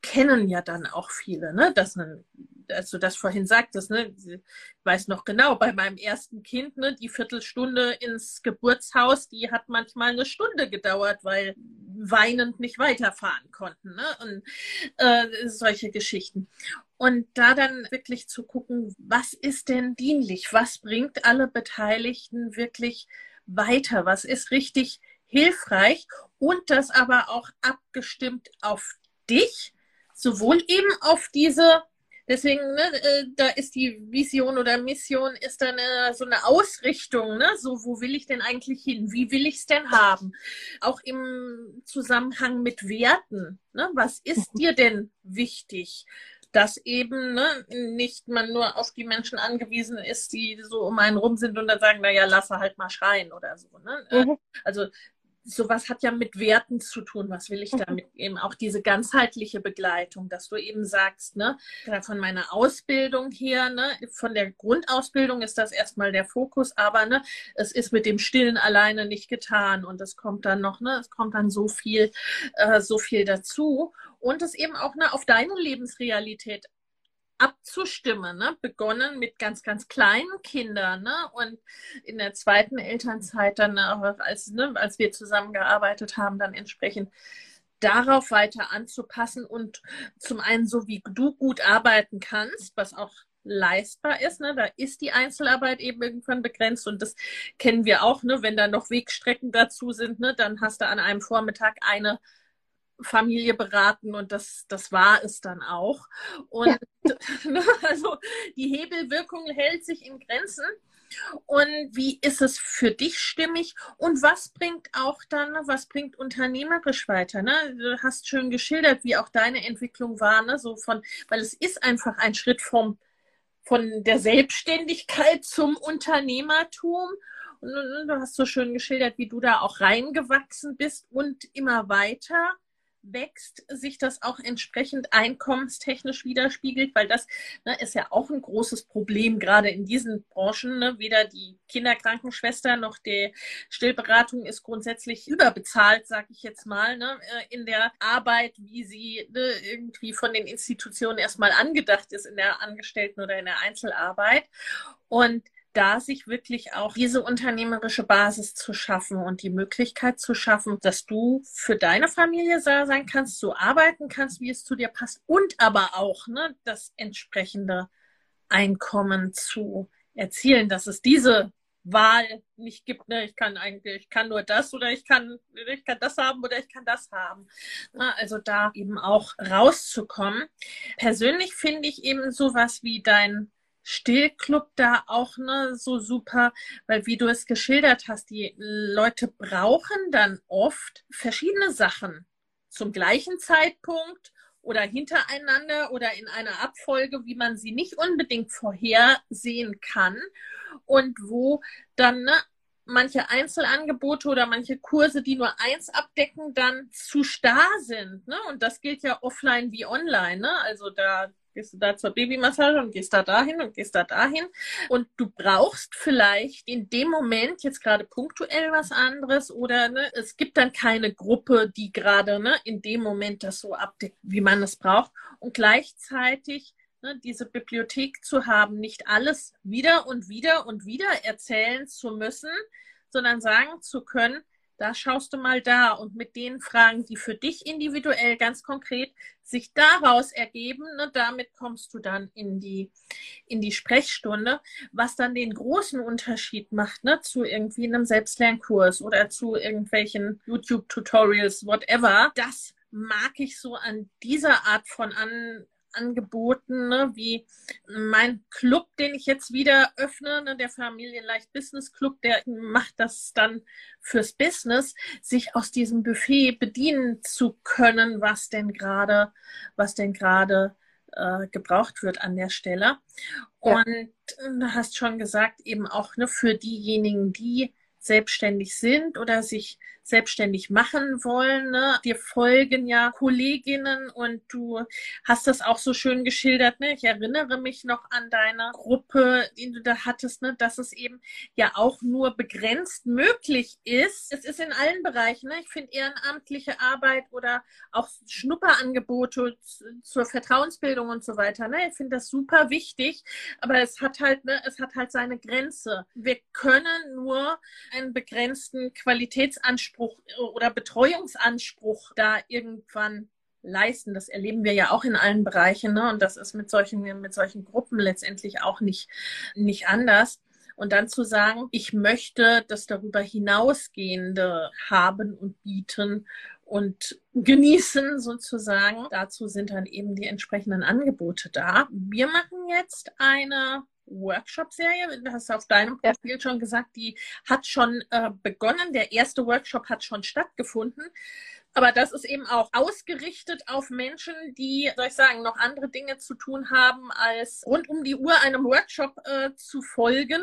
kennen ja dann auch viele, ne? dass man als du das vorhin sagtest, ne, ich weiß noch genau, bei meinem ersten Kind, ne, die Viertelstunde ins Geburtshaus, die hat manchmal eine Stunde gedauert, weil weinend nicht weiterfahren konnten. Ne? Und äh, solche Geschichten. Und da dann wirklich zu gucken, was ist denn dienlich? Was bringt alle Beteiligten wirklich weiter? Was ist richtig hilfreich? Und das aber auch abgestimmt auf dich, sowohl eben auf diese Deswegen, ne, äh, da ist die Vision oder Mission, ist dann eine, so eine Ausrichtung, ne? So, wo will ich denn eigentlich hin? Wie will ich es denn haben? Auch im Zusammenhang mit Werten. Ne? Was ist mhm. dir denn wichtig? Dass eben ne, nicht man nur auf die Menschen angewiesen ist, die so um einen rum sind und dann sagen, naja, lasse halt mal schreien oder so. Ne? Mhm. Also sowas hat ja mit Werten zu tun. Was will ich mhm. damit? eben auch diese ganzheitliche Begleitung, dass du eben sagst, ne, von meiner Ausbildung her, ne, von der Grundausbildung ist das erstmal der Fokus, aber ne, es ist mit dem Stillen alleine nicht getan und es kommt dann noch, ne, es kommt dann so viel, äh, so viel dazu und es eben auch ne, auf deine Lebensrealität abzustimmen. Ne? Begonnen mit ganz, ganz kleinen Kindern. Ne? Und in der zweiten Elternzeit dann, als, ne, als wir zusammengearbeitet haben, dann entsprechend darauf weiter anzupassen und zum einen so wie du gut arbeiten kannst, was auch leistbar ist. Ne? Da ist die Einzelarbeit eben irgendwann begrenzt und das kennen wir auch. Ne? Wenn da noch Wegstrecken dazu sind, ne? dann hast du an einem Vormittag eine Familie beraten und das, das war es dann auch. Und ja. Ne, also die Hebelwirkung hält sich in Grenzen. Und wie ist es für dich stimmig? Und was bringt auch dann, was bringt unternehmerisch weiter? Ne? Du hast schön geschildert, wie auch deine Entwicklung war, ne? so von, weil es ist einfach ein Schritt vom, von der Selbstständigkeit zum Unternehmertum. Und du hast so schön geschildert, wie du da auch reingewachsen bist und immer weiter wächst, sich das auch entsprechend einkommenstechnisch widerspiegelt, weil das ne, ist ja auch ein großes Problem, gerade in diesen Branchen. Ne? Weder die Kinderkrankenschwester noch die Stillberatung ist grundsätzlich überbezahlt, sag ich jetzt mal, ne? Äh, in der Arbeit, wie sie ne, irgendwie von den Institutionen erstmal angedacht ist in der Angestellten- oder in der Einzelarbeit. Und da sich wirklich auch diese unternehmerische Basis zu schaffen und die Möglichkeit zu schaffen, dass du für deine Familie sein kannst, so arbeiten kannst, wie es zu dir passt und aber auch ne, das entsprechende Einkommen zu erzielen, dass es diese Wahl nicht gibt, ne, ich kann eigentlich, ich kann nur das oder ich kann, ich kann das haben oder ich kann das haben. Also da eben auch rauszukommen. Persönlich finde ich eben sowas wie dein Stillclub da auch ne, so super, weil wie du es geschildert hast, die Leute brauchen dann oft verschiedene Sachen zum gleichen Zeitpunkt oder hintereinander oder in einer Abfolge, wie man sie nicht unbedingt vorhersehen kann und wo dann ne, manche Einzelangebote oder manche Kurse, die nur eins abdecken, dann zu starr sind. Ne? Und das gilt ja offline wie online. Ne? Also da gehst du da zur Babymassage und gehst da dahin und gehst da dahin. Und du brauchst vielleicht in dem Moment jetzt gerade punktuell was anderes oder ne, es gibt dann keine Gruppe, die gerade ne, in dem Moment das so abdeckt, wie man es braucht. Und gleichzeitig ne, diese Bibliothek zu haben, nicht alles wieder und wieder und wieder erzählen zu müssen, sondern sagen zu können, da schaust du mal da und mit den Fragen, die für dich individuell ganz konkret sich daraus ergeben, ne, damit kommst du dann in die, in die Sprechstunde, was dann den großen Unterschied macht ne, zu irgendwie einem Selbstlernkurs oder zu irgendwelchen YouTube-Tutorials, whatever. Das mag ich so an dieser Art von an angeboten, ne, wie mein Club, den ich jetzt wieder öffne, ne, der Familienleicht Business Club, der macht das dann fürs Business, sich aus diesem Buffet bedienen zu können, was denn gerade, was denn gerade äh, gebraucht wird an der Stelle. Und äh, du hast schon gesagt, eben auch ne, für diejenigen, die selbstständig sind oder sich selbstständig machen wollen. Ne? Dir folgen ja Kolleginnen und du hast das auch so schön geschildert. Ne? Ich erinnere mich noch an deine Gruppe, die du da hattest, ne? dass es eben ja auch nur begrenzt möglich ist. Es ist in allen Bereichen. Ne? Ich finde ehrenamtliche Arbeit oder auch Schnupperangebote zur Vertrauensbildung und so weiter. Ne? Ich finde das super wichtig, aber es hat halt, ne, es hat halt seine Grenze. Wir können nur einen begrenzten Qualitätsanspruch oder Betreuungsanspruch da irgendwann leisten. Das erleben wir ja auch in allen Bereichen. Ne? Und das ist mit solchen, mit solchen Gruppen letztendlich auch nicht, nicht anders. Und dann zu sagen, ich möchte das darüber hinausgehende haben und bieten und genießen sozusagen. Dazu sind dann eben die entsprechenden Angebote da. Wir machen jetzt eine Workshop-Serie, du hast auf deinem Profil ja. schon gesagt, die hat schon äh, begonnen. Der erste Workshop hat schon stattgefunden. Aber das ist eben auch ausgerichtet auf Menschen, die, soll ich sagen, noch andere Dinge zu tun haben, als rund um die Uhr einem Workshop äh, zu folgen.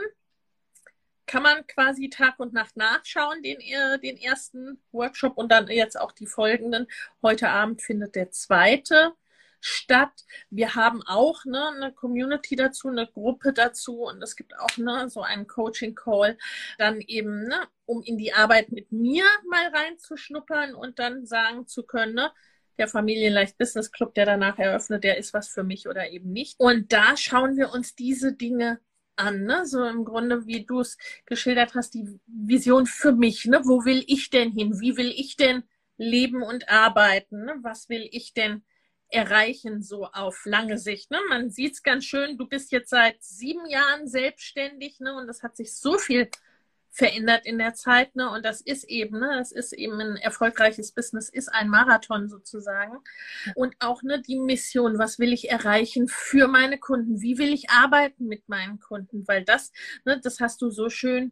Kann man quasi Tag und Nacht nachschauen, den, äh, den ersten Workshop und dann jetzt auch die folgenden. Heute Abend findet der zweite statt. Wir haben auch ne, eine Community dazu, eine Gruppe dazu und es gibt auch ne, so einen Coaching-Call, dann eben, ne, um in die Arbeit mit mir mal reinzuschnuppern und dann sagen zu können, ne, der Familienleicht Business Club, der danach eröffnet, der ist was für mich oder eben nicht. Und da schauen wir uns diese Dinge an, ne? So im Grunde, wie du es geschildert hast, die Vision für mich, ne? Wo will ich denn hin? Wie will ich denn leben und arbeiten? Ne? Was will ich denn erreichen, so auf lange Sicht. Ne? Man sieht es ganz schön, du bist jetzt seit sieben Jahren selbstständig ne? und das hat sich so viel verändert in der Zeit. Ne? Und das ist eben, ne? das ist eben ein erfolgreiches Business, ist ein Marathon sozusagen. Und auch ne, die Mission, was will ich erreichen für meine Kunden? Wie will ich arbeiten mit meinen Kunden? Weil das, ne, das hast du so schön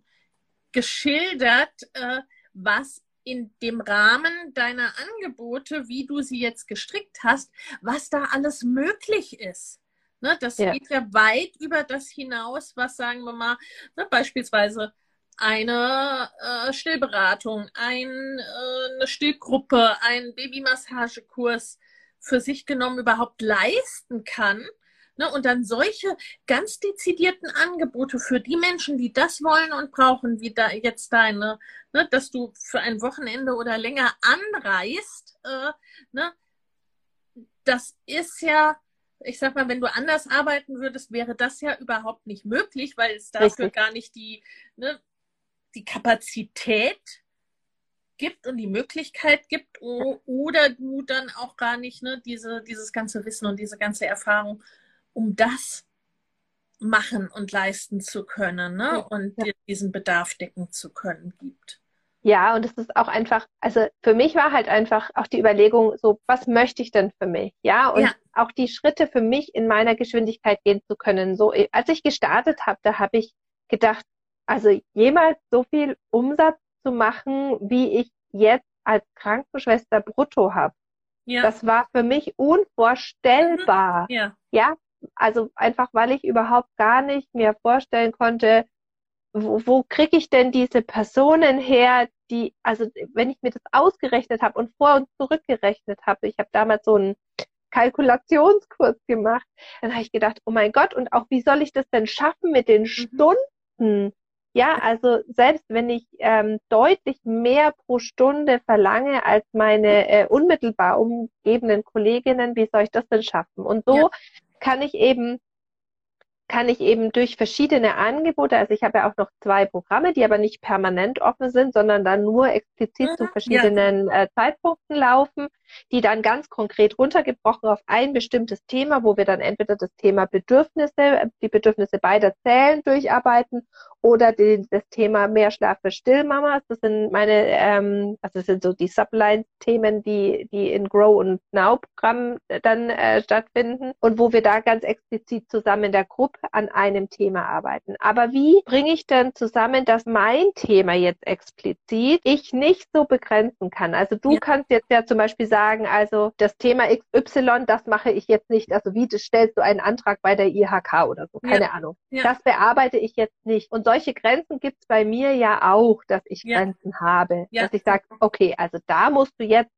geschildert, äh, was in dem Rahmen deiner Angebote, wie du sie jetzt gestrickt hast, was da alles möglich ist. Ne, das ja. geht ja weit über das hinaus, was sagen wir mal, ne, beispielsweise eine äh, Stillberatung, ein, äh, eine Stillgruppe, ein Babymassagekurs für sich genommen überhaupt leisten kann Ne, und dann solche ganz dezidierten Angebote für die Menschen, die das wollen und brauchen, wie da jetzt deine, ne, dass du für ein Wochenende oder länger anreist, äh, ne, das ist ja, ich sag mal, wenn du anders arbeiten würdest, wäre das ja überhaupt nicht möglich, weil es dafür Richtig. gar nicht die, ne, die Kapazität gibt und die Möglichkeit gibt oder du dann auch gar nicht ne, diese, dieses ganze Wissen und diese ganze Erfahrung um das machen und leisten zu können ne? und ja. diesen Bedarf decken zu können gibt. Ja, und es ist auch einfach, also für mich war halt einfach auch die Überlegung, so, was möchte ich denn für mich? Ja, und ja. auch die Schritte für mich in meiner Geschwindigkeit gehen zu können. So, als ich gestartet habe, da habe ich gedacht, also jemals so viel Umsatz zu machen, wie ich jetzt als Krankenschwester brutto habe. Ja. Das war für mich unvorstellbar. Mhm. Ja. ja, also einfach, weil ich überhaupt gar nicht mir vorstellen konnte, wo, wo kriege ich denn diese Personen her, die, also wenn ich mir das ausgerechnet habe und vor und zurückgerechnet habe, ich habe damals so einen Kalkulationskurs gemacht, dann habe ich gedacht, oh mein Gott, und auch wie soll ich das denn schaffen mit den mhm. Stunden? Ja, also selbst wenn ich ähm, deutlich mehr pro Stunde verlange als meine äh, unmittelbar umgebenden Kolleginnen, wie soll ich das denn schaffen? Und so ja kann ich eben kann ich eben durch verschiedene Angebote, also ich habe ja auch noch zwei Programme, die aber nicht permanent offen sind, sondern dann nur explizit mhm, zu verschiedenen ja. äh, Zeitpunkten laufen, die dann ganz konkret runtergebrochen auf ein bestimmtes Thema, wo wir dann entweder das Thema Bedürfnisse, die Bedürfnisse beider Zellen durcharbeiten oder die, das Thema mehr Schlaf für Stillmamas. Das sind meine, ähm, also das sind so die Sublines-Themen, die, die in Grow und Now Programm dann äh, stattfinden und wo wir da ganz explizit zusammen in der Gruppe an einem Thema arbeiten. Aber wie bringe ich denn zusammen, dass mein Thema jetzt explizit ich nicht so begrenzen kann? Also du ja. kannst jetzt ja zum Beispiel sagen, sagen, also das Thema XY, das mache ich jetzt nicht. Also wie stellst du einen Antrag bei der IHK oder so? Keine ja. Ahnung. Ja. Das bearbeite ich jetzt nicht. Und solche Grenzen gibt es bei mir ja auch, dass ich ja. Grenzen habe. Dass ich sage, okay, also da musst du jetzt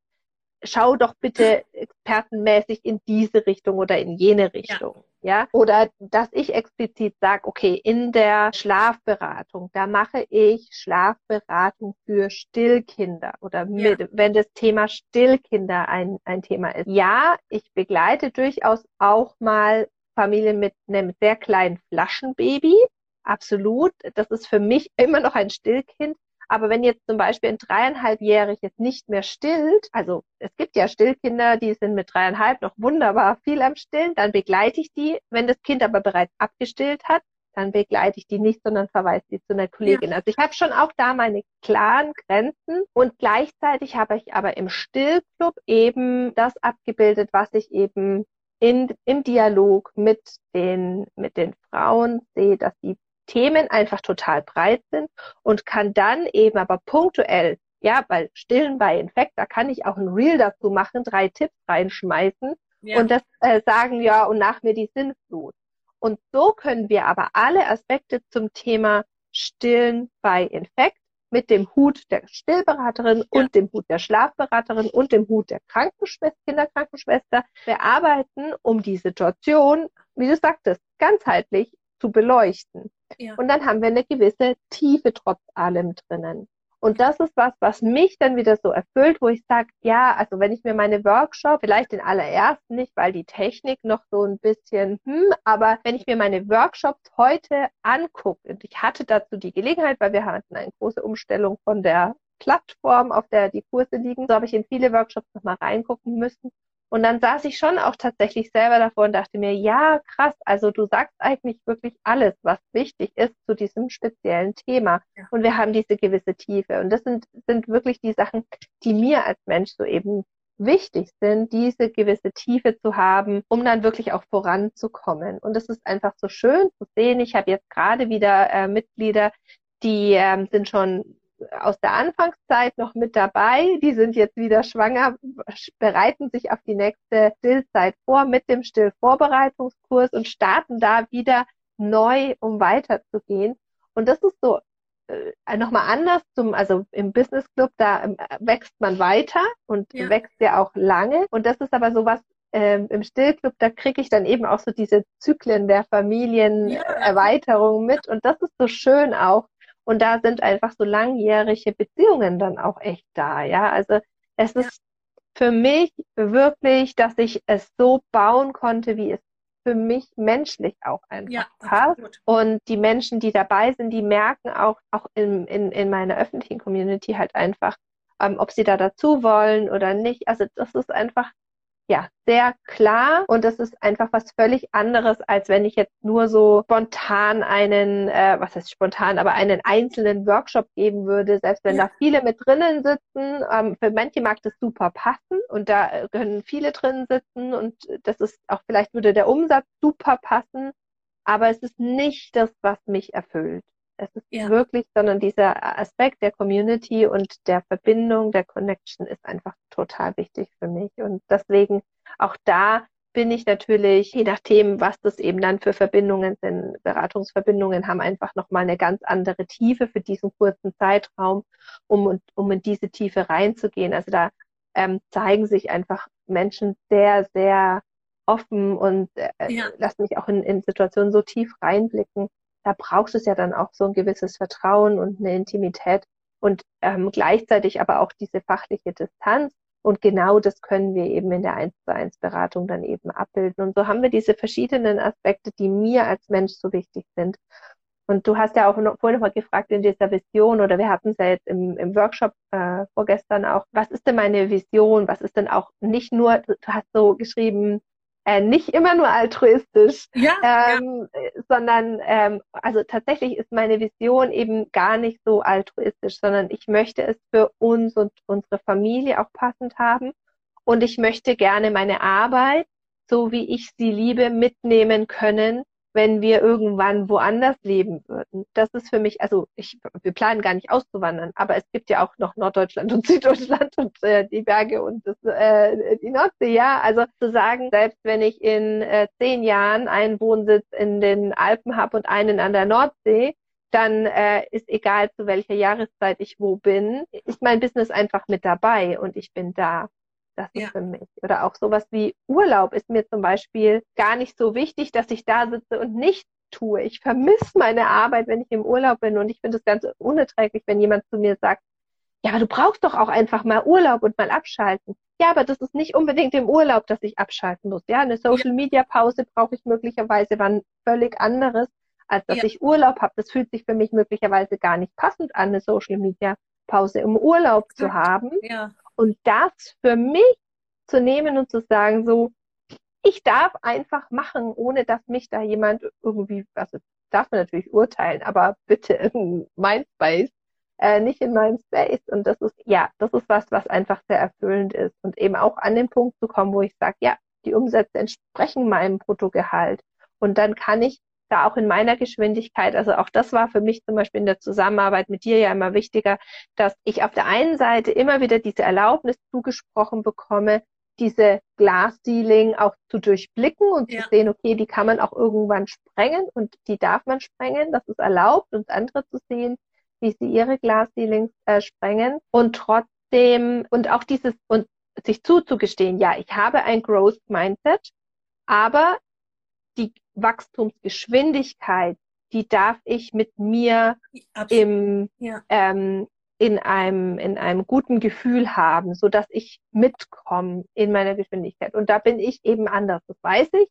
schau doch bitte expertenmäßig in diese Richtung oder in jene Richtung. Ja. Oder dass ich explizit sage, okay, in der Schlafberatung, da mache ich Schlafberatung für Stillkinder oder mit, ja. wenn das Thema Stillkinder ein, ein Thema ist. Ja, ich begleite durchaus auch mal Familien mit einem sehr kleinen Flaschenbaby. Absolut. Das ist für mich immer noch ein Stillkind. Aber wenn jetzt zum Beispiel ein dreieinhalbjähriges nicht mehr stillt, also es gibt ja Stillkinder, die sind mit dreieinhalb noch wunderbar viel am Stillen, dann begleite ich die. Wenn das Kind aber bereits abgestillt hat, dann begleite ich die nicht, sondern verweise die zu einer Kollegin. Ja. Also ich habe schon auch da meine klaren Grenzen und gleichzeitig habe ich aber im Stillclub eben das abgebildet, was ich eben in, im Dialog mit den, mit den Frauen sehe, dass die Themen einfach total breit sind und kann dann eben aber punktuell, ja, weil Stillen bei Infekt, da kann ich auch ein Reel dazu machen, drei Tipps reinschmeißen ja. und das äh, sagen, ja, und nach mir die Sinnflut. Und so können wir aber alle Aspekte zum Thema Stillen bei Infekt mit dem Hut der Stillberaterin ja. und dem Hut der Schlafberaterin und dem Hut der Krankenschwester, Kinderkrankenschwester bearbeiten, um die Situation, wie du sagtest, ganzheitlich zu beleuchten. Ja. Und dann haben wir eine gewisse Tiefe trotz allem drinnen. Und das ist was, was mich dann wieder so erfüllt, wo ich sage, ja, also wenn ich mir meine Workshop, vielleicht den allerersten nicht, weil die Technik noch so ein bisschen, hm, aber wenn ich mir meine Workshops heute angucke, und ich hatte dazu die Gelegenheit, weil wir hatten eine große Umstellung von der Plattform, auf der die Kurse liegen, so habe ich in viele Workshops nochmal reingucken müssen. Und dann saß ich schon auch tatsächlich selber davor und dachte mir, ja, krass, also du sagst eigentlich wirklich alles, was wichtig ist zu diesem speziellen Thema. Ja. Und wir haben diese gewisse Tiefe. Und das sind, sind wirklich die Sachen, die mir als Mensch so eben wichtig sind, diese gewisse Tiefe zu haben, um dann wirklich auch voranzukommen. Und es ist einfach so schön zu sehen. Ich habe jetzt gerade wieder äh, Mitglieder, die ähm, sind schon aus der Anfangszeit noch mit dabei. Die sind jetzt wieder schwanger, bereiten sich auf die nächste Stillzeit vor mit dem Stillvorbereitungskurs und starten da wieder neu, um weiterzugehen. Und das ist so äh, nochmal anders zum, also im Business Club, da äh, wächst man weiter und ja. wächst ja auch lange. Und das ist aber sowas, ähm, im Stillclub, da kriege ich dann eben auch so diese Zyklen der Familienerweiterung ja. mit. Und das ist so schön auch, und da sind einfach so langjährige Beziehungen dann auch echt da, ja. Also es ja. ist für mich wirklich, dass ich es so bauen konnte, wie es für mich menschlich auch einfach ja, passt. Und die Menschen, die dabei sind, die merken auch, auch in, in, in meiner öffentlichen Community halt einfach, ähm, ob sie da dazu wollen oder nicht. Also das ist einfach ja, sehr klar und das ist einfach was völlig anderes, als wenn ich jetzt nur so spontan einen, äh, was heißt spontan, aber einen einzelnen Workshop geben würde, selbst wenn ja. da viele mit drinnen sitzen. Ähm, für manche mag das super passen und da äh, können viele drinnen sitzen und das ist auch vielleicht würde der Umsatz super passen, aber es ist nicht das, was mich erfüllt. Es ist ja. wirklich, sondern dieser Aspekt der Community und der Verbindung, der Connection ist einfach total wichtig für mich. Und deswegen auch da bin ich natürlich, je nachdem, was das eben dann für Verbindungen sind, Beratungsverbindungen haben einfach nochmal eine ganz andere Tiefe für diesen kurzen Zeitraum, um, um in diese Tiefe reinzugehen. Also da ähm, zeigen sich einfach Menschen sehr, sehr offen und äh, ja. lassen mich auch in, in Situationen so tief reinblicken, da brauchst du es ja dann auch so ein gewisses Vertrauen und eine Intimität und ähm, gleichzeitig aber auch diese fachliche Distanz. Und genau das können wir eben in der 1 zu 1 Beratung dann eben abbilden. Und so haben wir diese verschiedenen Aspekte, die mir als Mensch so wichtig sind. Und du hast ja auch noch, vorhin noch mal gefragt in dieser Vision oder wir hatten es ja jetzt im, im Workshop äh, vorgestern auch, was ist denn meine Vision? Was ist denn auch nicht nur, du hast so geschrieben, äh, nicht immer nur altruistisch, ja, ähm, ja. sondern ähm, also tatsächlich ist meine Vision eben gar nicht so altruistisch, sondern ich möchte es für uns und unsere Familie auch passend haben und ich möchte gerne meine Arbeit, so wie ich sie liebe, mitnehmen können, wenn wir irgendwann woanders leben würden. Das ist für mich, also ich, wir planen gar nicht auszuwandern, aber es gibt ja auch noch Norddeutschland und Süddeutschland und äh, die Berge und das, äh, die Nordsee, ja. Also zu sagen, selbst wenn ich in äh, zehn Jahren einen Wohnsitz in den Alpen habe und einen an der Nordsee, dann äh, ist egal zu welcher Jahreszeit ich wo bin, ist mein Business einfach mit dabei und ich bin da. Das ist ja. für mich. Oder auch sowas wie Urlaub ist mir zum Beispiel gar nicht so wichtig, dass ich da sitze und nichts tue. Ich vermisse meine Arbeit, wenn ich im Urlaub bin und ich finde es ganz unerträglich, wenn jemand zu mir sagt, ja, aber du brauchst doch auch einfach mal Urlaub und mal abschalten. Ja, aber das ist nicht unbedingt im Urlaub, dass ich abschalten muss. Ja, eine Social Media Pause brauche ich möglicherweise wann völlig anderes, als dass ja. ich Urlaub habe. Das fühlt sich für mich möglicherweise gar nicht passend an, eine Social Media Pause im Urlaub zu haben. Ja. Und das für mich zu nehmen und zu sagen, so, ich darf einfach machen, ohne dass mich da jemand irgendwie, also darf man natürlich urteilen, aber bitte in mein Space, äh, nicht in meinem Space. Und das ist, ja, das ist was, was einfach sehr erfüllend ist. Und eben auch an den Punkt zu kommen, wo ich sage, ja, die Umsätze entsprechen meinem Bruttogehalt. Und dann kann ich da auch in meiner Geschwindigkeit, also auch das war für mich zum Beispiel in der Zusammenarbeit mit dir ja immer wichtiger, dass ich auf der einen Seite immer wieder diese Erlaubnis zugesprochen bekomme, diese Glasceiling auch zu durchblicken und ja. zu sehen, okay, die kann man auch irgendwann sprengen und die darf man sprengen, das ist erlaubt und andere zu sehen, wie sie ihre Glasceilings äh, sprengen. Und trotzdem und auch dieses und sich zuzugestehen, ja, ich habe ein Growth Mindset, aber die Wachstumsgeschwindigkeit, die darf ich mit mir im, ja. ähm, in einem, in einem guten Gefühl haben, so dass ich mitkomme in meiner Geschwindigkeit. Und da bin ich eben anders. Das weiß ich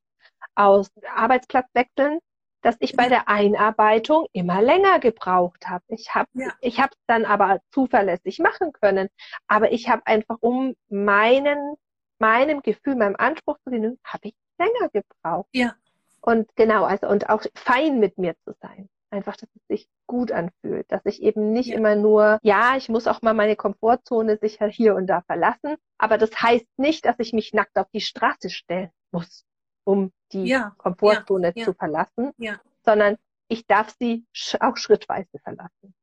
aus Arbeitsplatzwechseln, dass ich bei der Einarbeitung immer länger gebraucht habe. Ich habe ja. ich habe es dann aber zuverlässig machen können, aber ich habe einfach um meinen meinem Gefühl, meinem Anspruch zu genügen, habe ich länger gebraucht. Ja. Und genau, also und auch fein mit mir zu sein. Einfach, dass es sich gut anfühlt, dass ich eben nicht ja. immer nur, ja, ich muss auch mal meine Komfortzone sicher hier und da verlassen, aber das heißt nicht, dass ich mich nackt auf die Straße stellen muss, um die ja. Komfortzone ja. zu verlassen, sondern ich darf sie auch schrittweise verlassen.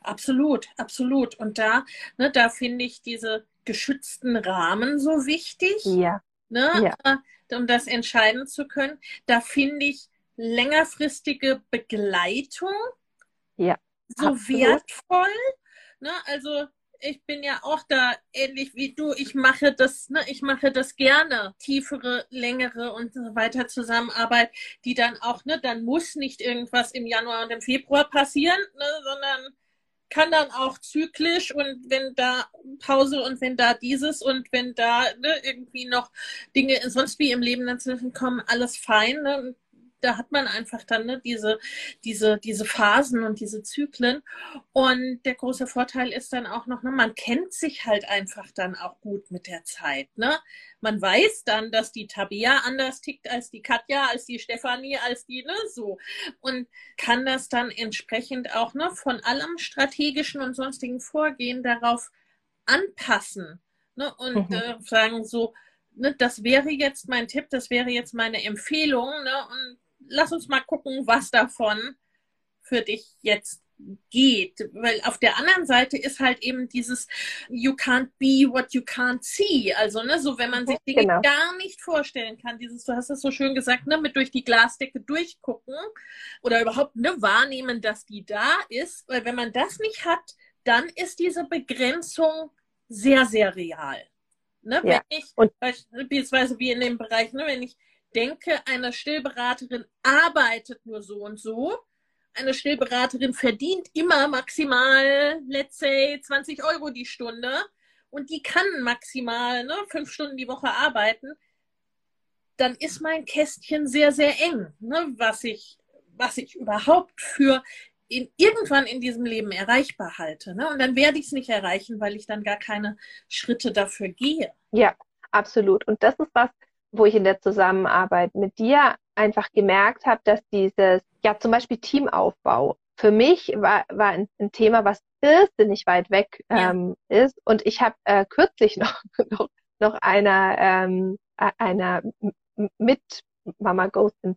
Absolut, absolut. Und da, ne, da finde ich diese geschützten Rahmen so wichtig. Ja. Ne? Ja um das entscheiden zu können. Da finde ich längerfristige Begleitung ja, so absolut. wertvoll. Ne? Also ich bin ja auch da ähnlich wie du. Ich mache das, ne, ich mache das gerne. Tiefere, längere und so weiter Zusammenarbeit, die dann auch, ne, dann muss nicht irgendwas im Januar und im Februar passieren, ne, sondern kann dann auch zyklisch und wenn da Pause und wenn da dieses und wenn da ne, irgendwie noch Dinge sonst wie im Leben dazwischen kommen, alles fein. Ne? Da hat man einfach dann ne, diese, diese, diese Phasen und diese Zyklen. Und der große Vorteil ist dann auch noch, ne, man kennt sich halt einfach dann auch gut mit der Zeit. Ne? Man weiß dann, dass die Tabea anders tickt als die Katja, als die Stefanie, als die, ne, so. Und kann das dann entsprechend auch ne, von allem strategischen und sonstigen Vorgehen darauf anpassen. Ne? Und mhm. äh, sagen so, ne, das wäre jetzt mein Tipp, das wäre jetzt meine Empfehlung. Ne? Und lass uns mal gucken, was davon für dich jetzt geht. Weil auf der anderen Seite ist halt eben dieses You can't be what you can't see. Also, ne, so wenn man sich Dinge genau. gar nicht vorstellen kann, dieses, du hast es so schön gesagt, ne, mit durch die Glasdecke durchgucken oder überhaupt ne, wahrnehmen, dass die da ist. Weil wenn man das nicht hat, dann ist diese Begrenzung sehr, sehr real. Ne, ja. Wenn ich, und beispielsweise wie in dem Bereich, ne, wenn ich denke, eine Stillberaterin arbeitet nur so und so. Eine Stillberaterin verdient immer maximal, let's say, 20 Euro die Stunde und die kann maximal ne, fünf Stunden die Woche arbeiten, dann ist mein Kästchen sehr, sehr eng, ne, was ich, was ich überhaupt für in, irgendwann in diesem Leben erreichbar halte. Ne? Und dann werde ich es nicht erreichen, weil ich dann gar keine Schritte dafür gehe. Ja, absolut. Und das ist was, wo ich in der Zusammenarbeit mit dir einfach gemerkt habe, dass dieses, ja zum Beispiel Teamaufbau für mich war, war ein, ein Thema, was irrsinnig weit weg ähm, ja. ist. Und ich habe äh, kürzlich noch, noch, noch einer, ähm, einer mit Mama Goes in,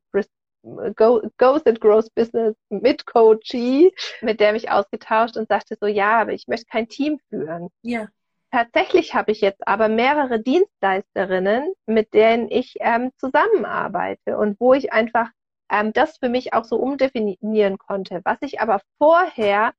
Go, Goes and Grows Business mit Coachie, mit der mich ausgetauscht und sagte so, ja, aber ich möchte kein Team führen. Ja. Tatsächlich habe ich jetzt aber mehrere Dienstleisterinnen, mit denen ich ähm, zusammenarbeite und wo ich einfach ähm, das für mich auch so umdefinieren konnte, was ich aber vorher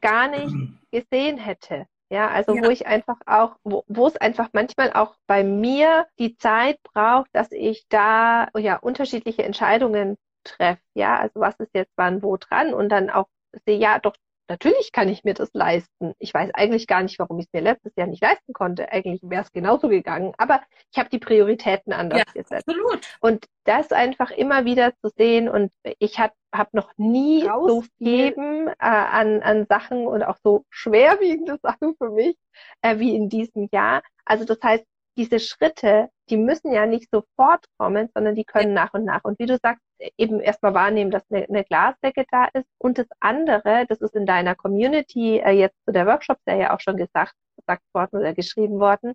gar nicht gesehen hätte. Ja, also ja. wo ich einfach auch, wo, wo es einfach manchmal auch bei mir die Zeit braucht, dass ich da ja unterschiedliche Entscheidungen treffe. Ja, also was ist jetzt wann wo dran und dann auch sehe, ja, doch Natürlich kann ich mir das leisten. Ich weiß eigentlich gar nicht, warum ich es mir letztes Jahr nicht leisten konnte. Eigentlich wäre es genauso gegangen. Aber ich habe die Prioritäten anders ja, gesetzt. Absolut. Und das einfach immer wieder zu sehen. Und ich habe hab noch nie Raus so geben äh, an, an Sachen und auch so schwerwiegende Sachen für mich äh, wie in diesem Jahr. Also das heißt, diese Schritte, die müssen ja nicht sofort kommen, sondern die können nach und nach. Und wie du sagst, eben erstmal wahrnehmen, dass eine, eine Glasdecke da ist. Und das andere, das ist in deiner Community äh, jetzt zu der Workshop-Serie auch schon gesagt, gesagt worden oder geschrieben worden.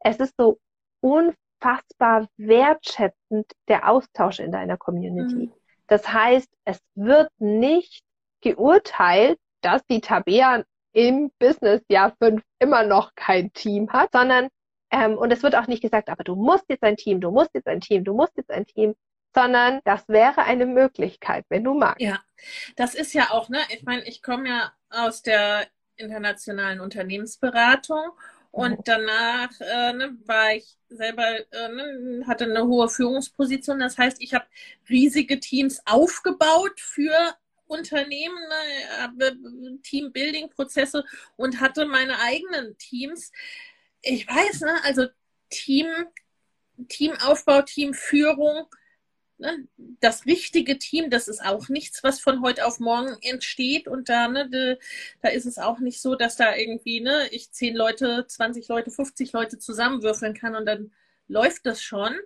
Es ist so unfassbar wertschätzend der Austausch in deiner Community. Mhm. Das heißt, es wird nicht geurteilt, dass die Tabea im Business Jahr 5 immer noch kein Team hat, sondern ähm, und es wird auch nicht gesagt, aber du musst jetzt ein Team, du musst jetzt ein Team, du musst jetzt ein Team, sondern das wäre eine Möglichkeit, wenn du magst. Ja, das ist ja auch, ne, ich meine, ich komme ja aus der internationalen Unternehmensberatung und mhm. danach äh, ne, war ich selber, äh, ne, hatte eine hohe Führungsposition. Das heißt, ich habe riesige Teams aufgebaut für Unternehmen, ne, Teambuilding-Prozesse und hatte meine eigenen Teams ich weiß, ne, also Team, Teamaufbau, Teamführung, ne, das richtige Team, das ist auch nichts, was von heute auf morgen entsteht. Und da, ne, de, da ist es auch nicht so, dass da irgendwie, ne, ich zehn Leute, 20 Leute, 50 Leute zusammenwürfeln kann und dann läuft das schon.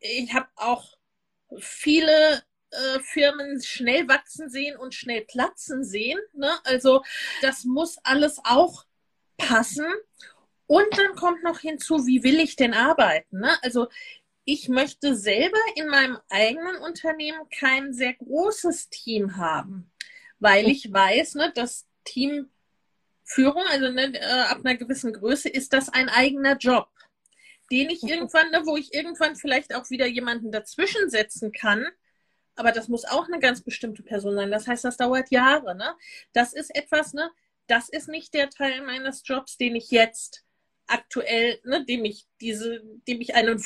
Ich habe auch viele äh, Firmen schnell wachsen sehen und schnell platzen sehen. Ne? Also das muss alles auch passen. Und dann kommt noch hinzu, wie will ich denn arbeiten? Ne? Also ich möchte selber in meinem eigenen Unternehmen kein sehr großes Team haben, weil ich weiß, ne, dass Teamführung, also ne, äh, ab einer gewissen Größe, ist das ein eigener Job, den ich irgendwann, ne, wo ich irgendwann vielleicht auch wieder jemanden dazwischen setzen kann. Aber das muss auch eine ganz bestimmte Person sein. Das heißt, das dauert Jahre. Ne? Das ist etwas, ne, das ist nicht der Teil meines Jobs, den ich jetzt aktuell, ne, dem ich diese, dem ich einen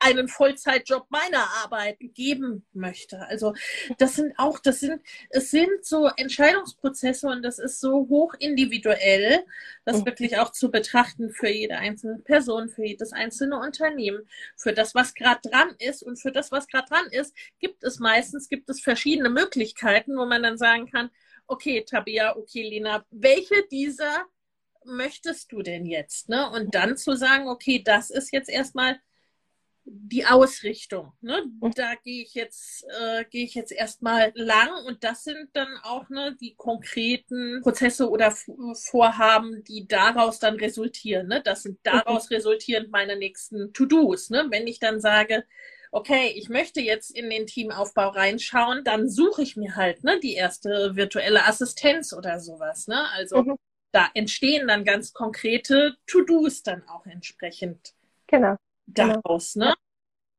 einen Vollzeitjob meiner Arbeit geben möchte. Also das sind auch, das sind, es sind so Entscheidungsprozesse und das ist so hoch individuell, das wirklich auch zu betrachten für jede einzelne Person, für jedes einzelne Unternehmen, für das, was gerade dran ist und für das, was gerade dran ist, gibt es meistens, gibt es verschiedene Möglichkeiten, wo man dann sagen kann, okay, Tabia, okay, Lina, welche dieser möchtest du denn jetzt? Ne? Und dann zu sagen, okay, das ist jetzt erstmal die Ausrichtung. Ne? Da gehe ich jetzt, äh, gehe ich jetzt erstmal lang und das sind dann auch ne, die konkreten Prozesse oder Vorhaben, die daraus dann resultieren. Ne? Das sind daraus resultierend meine nächsten To-Dos. Ne? Wenn ich dann sage, okay, ich möchte jetzt in den Teamaufbau reinschauen, dann suche ich mir halt ne, die erste virtuelle Assistenz oder sowas. Ne? Also mhm da entstehen dann ganz konkrete To-Dos dann auch entsprechend. Genau. Daraus, genau. ne?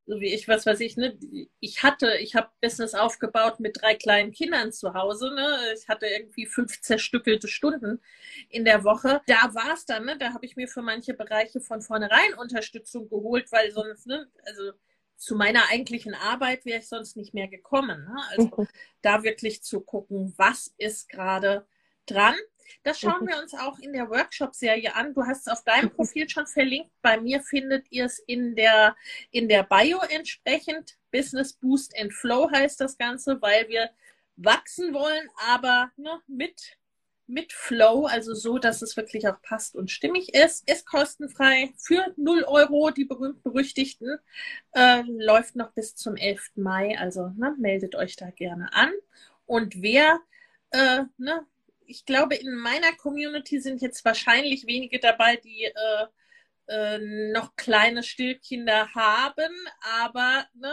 So wie ich, was weiß ich, ne? Ich hatte, ich habe Business aufgebaut mit drei kleinen Kindern zu Hause, ne? Ich hatte irgendwie fünf zerstückelte Stunden in der Woche. Da war es dann, ne? Da habe ich mir für manche Bereiche von vornherein Unterstützung geholt, weil sonst, ne? Also zu meiner eigentlichen Arbeit wäre ich sonst nicht mehr gekommen. Ne? Also mhm. da wirklich zu gucken, was ist gerade dran das schauen wir uns auch in der Workshop-Serie an. Du hast es auf deinem Profil schon verlinkt. Bei mir findet ihr es in der, in der Bio entsprechend. Business Boost and Flow heißt das Ganze, weil wir wachsen wollen, aber ne, mit, mit Flow, also so, dass es wirklich auch passt und stimmig ist. Ist kostenfrei für 0 Euro, die berühmt-berüchtigten. Äh, läuft noch bis zum 11. Mai, also ne, meldet euch da gerne an. Und wer äh, ne, ich glaube, in meiner Community sind jetzt wahrscheinlich wenige dabei, die äh, äh, noch kleine Stillkinder haben, aber ne,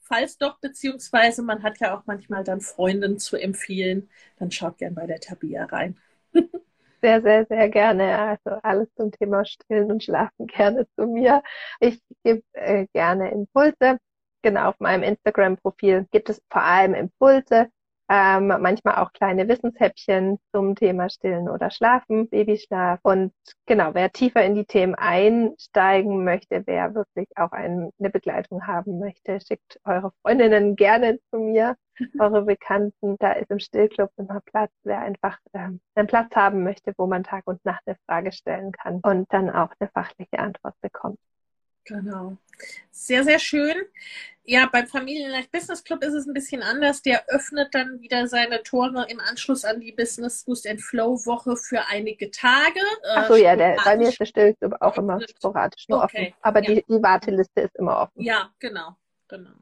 falls doch, beziehungsweise man hat ja auch manchmal dann Freundinnen zu empfehlen, dann schaut gern bei der Tabia rein. sehr, sehr, sehr gerne. Also alles zum Thema Stillen und Schlafen gerne zu mir. Ich gebe äh, gerne Impulse. Genau, auf meinem Instagram-Profil gibt es vor allem Impulse, ähm, manchmal auch kleine Wissenshäppchen zum Thema Stillen oder Schlafen, Babyschlaf. Und genau, wer tiefer in die Themen einsteigen möchte, wer wirklich auch ein, eine Begleitung haben möchte, schickt eure Freundinnen gerne zu mir, eure Bekannten. Da ist im Stillclub immer Platz, wer einfach ähm, einen Platz haben möchte, wo man Tag und Nacht eine Frage stellen kann und dann auch eine fachliche Antwort bekommt. Genau. Sehr, sehr schön. Ja, beim Familienleicht Business Club ist es ein bisschen anders. Der öffnet dann wieder seine Tore im Anschluss an die Business Boost and Flow Woche für einige Tage. Äh, Ach so, ja, der, bei mir ist der Stillclub auch immer sporadisch nur okay. offen. Aber ja. die, die Warteliste ist immer offen. Ja, genau, genau.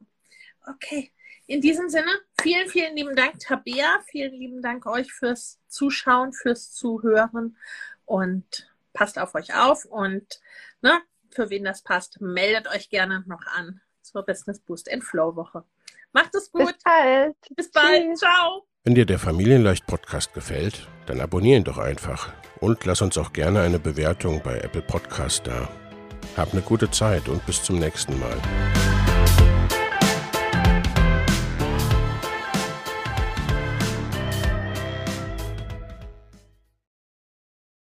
Okay. In diesem Sinne, vielen, vielen lieben Dank, Tabea. Vielen lieben Dank euch fürs Zuschauen, fürs Zuhören und passt auf euch auf und ne, für wen das passt, meldet euch gerne noch an zur Business Boost and Flow Woche. Macht es gut. Bis bald. Bis bald. Tschüss. Ciao. Wenn dir der Familienleicht Podcast gefällt, dann abonniere ihn doch einfach und lass uns auch gerne eine Bewertung bei Apple Podcast da. Hab eine gute Zeit und bis zum nächsten Mal.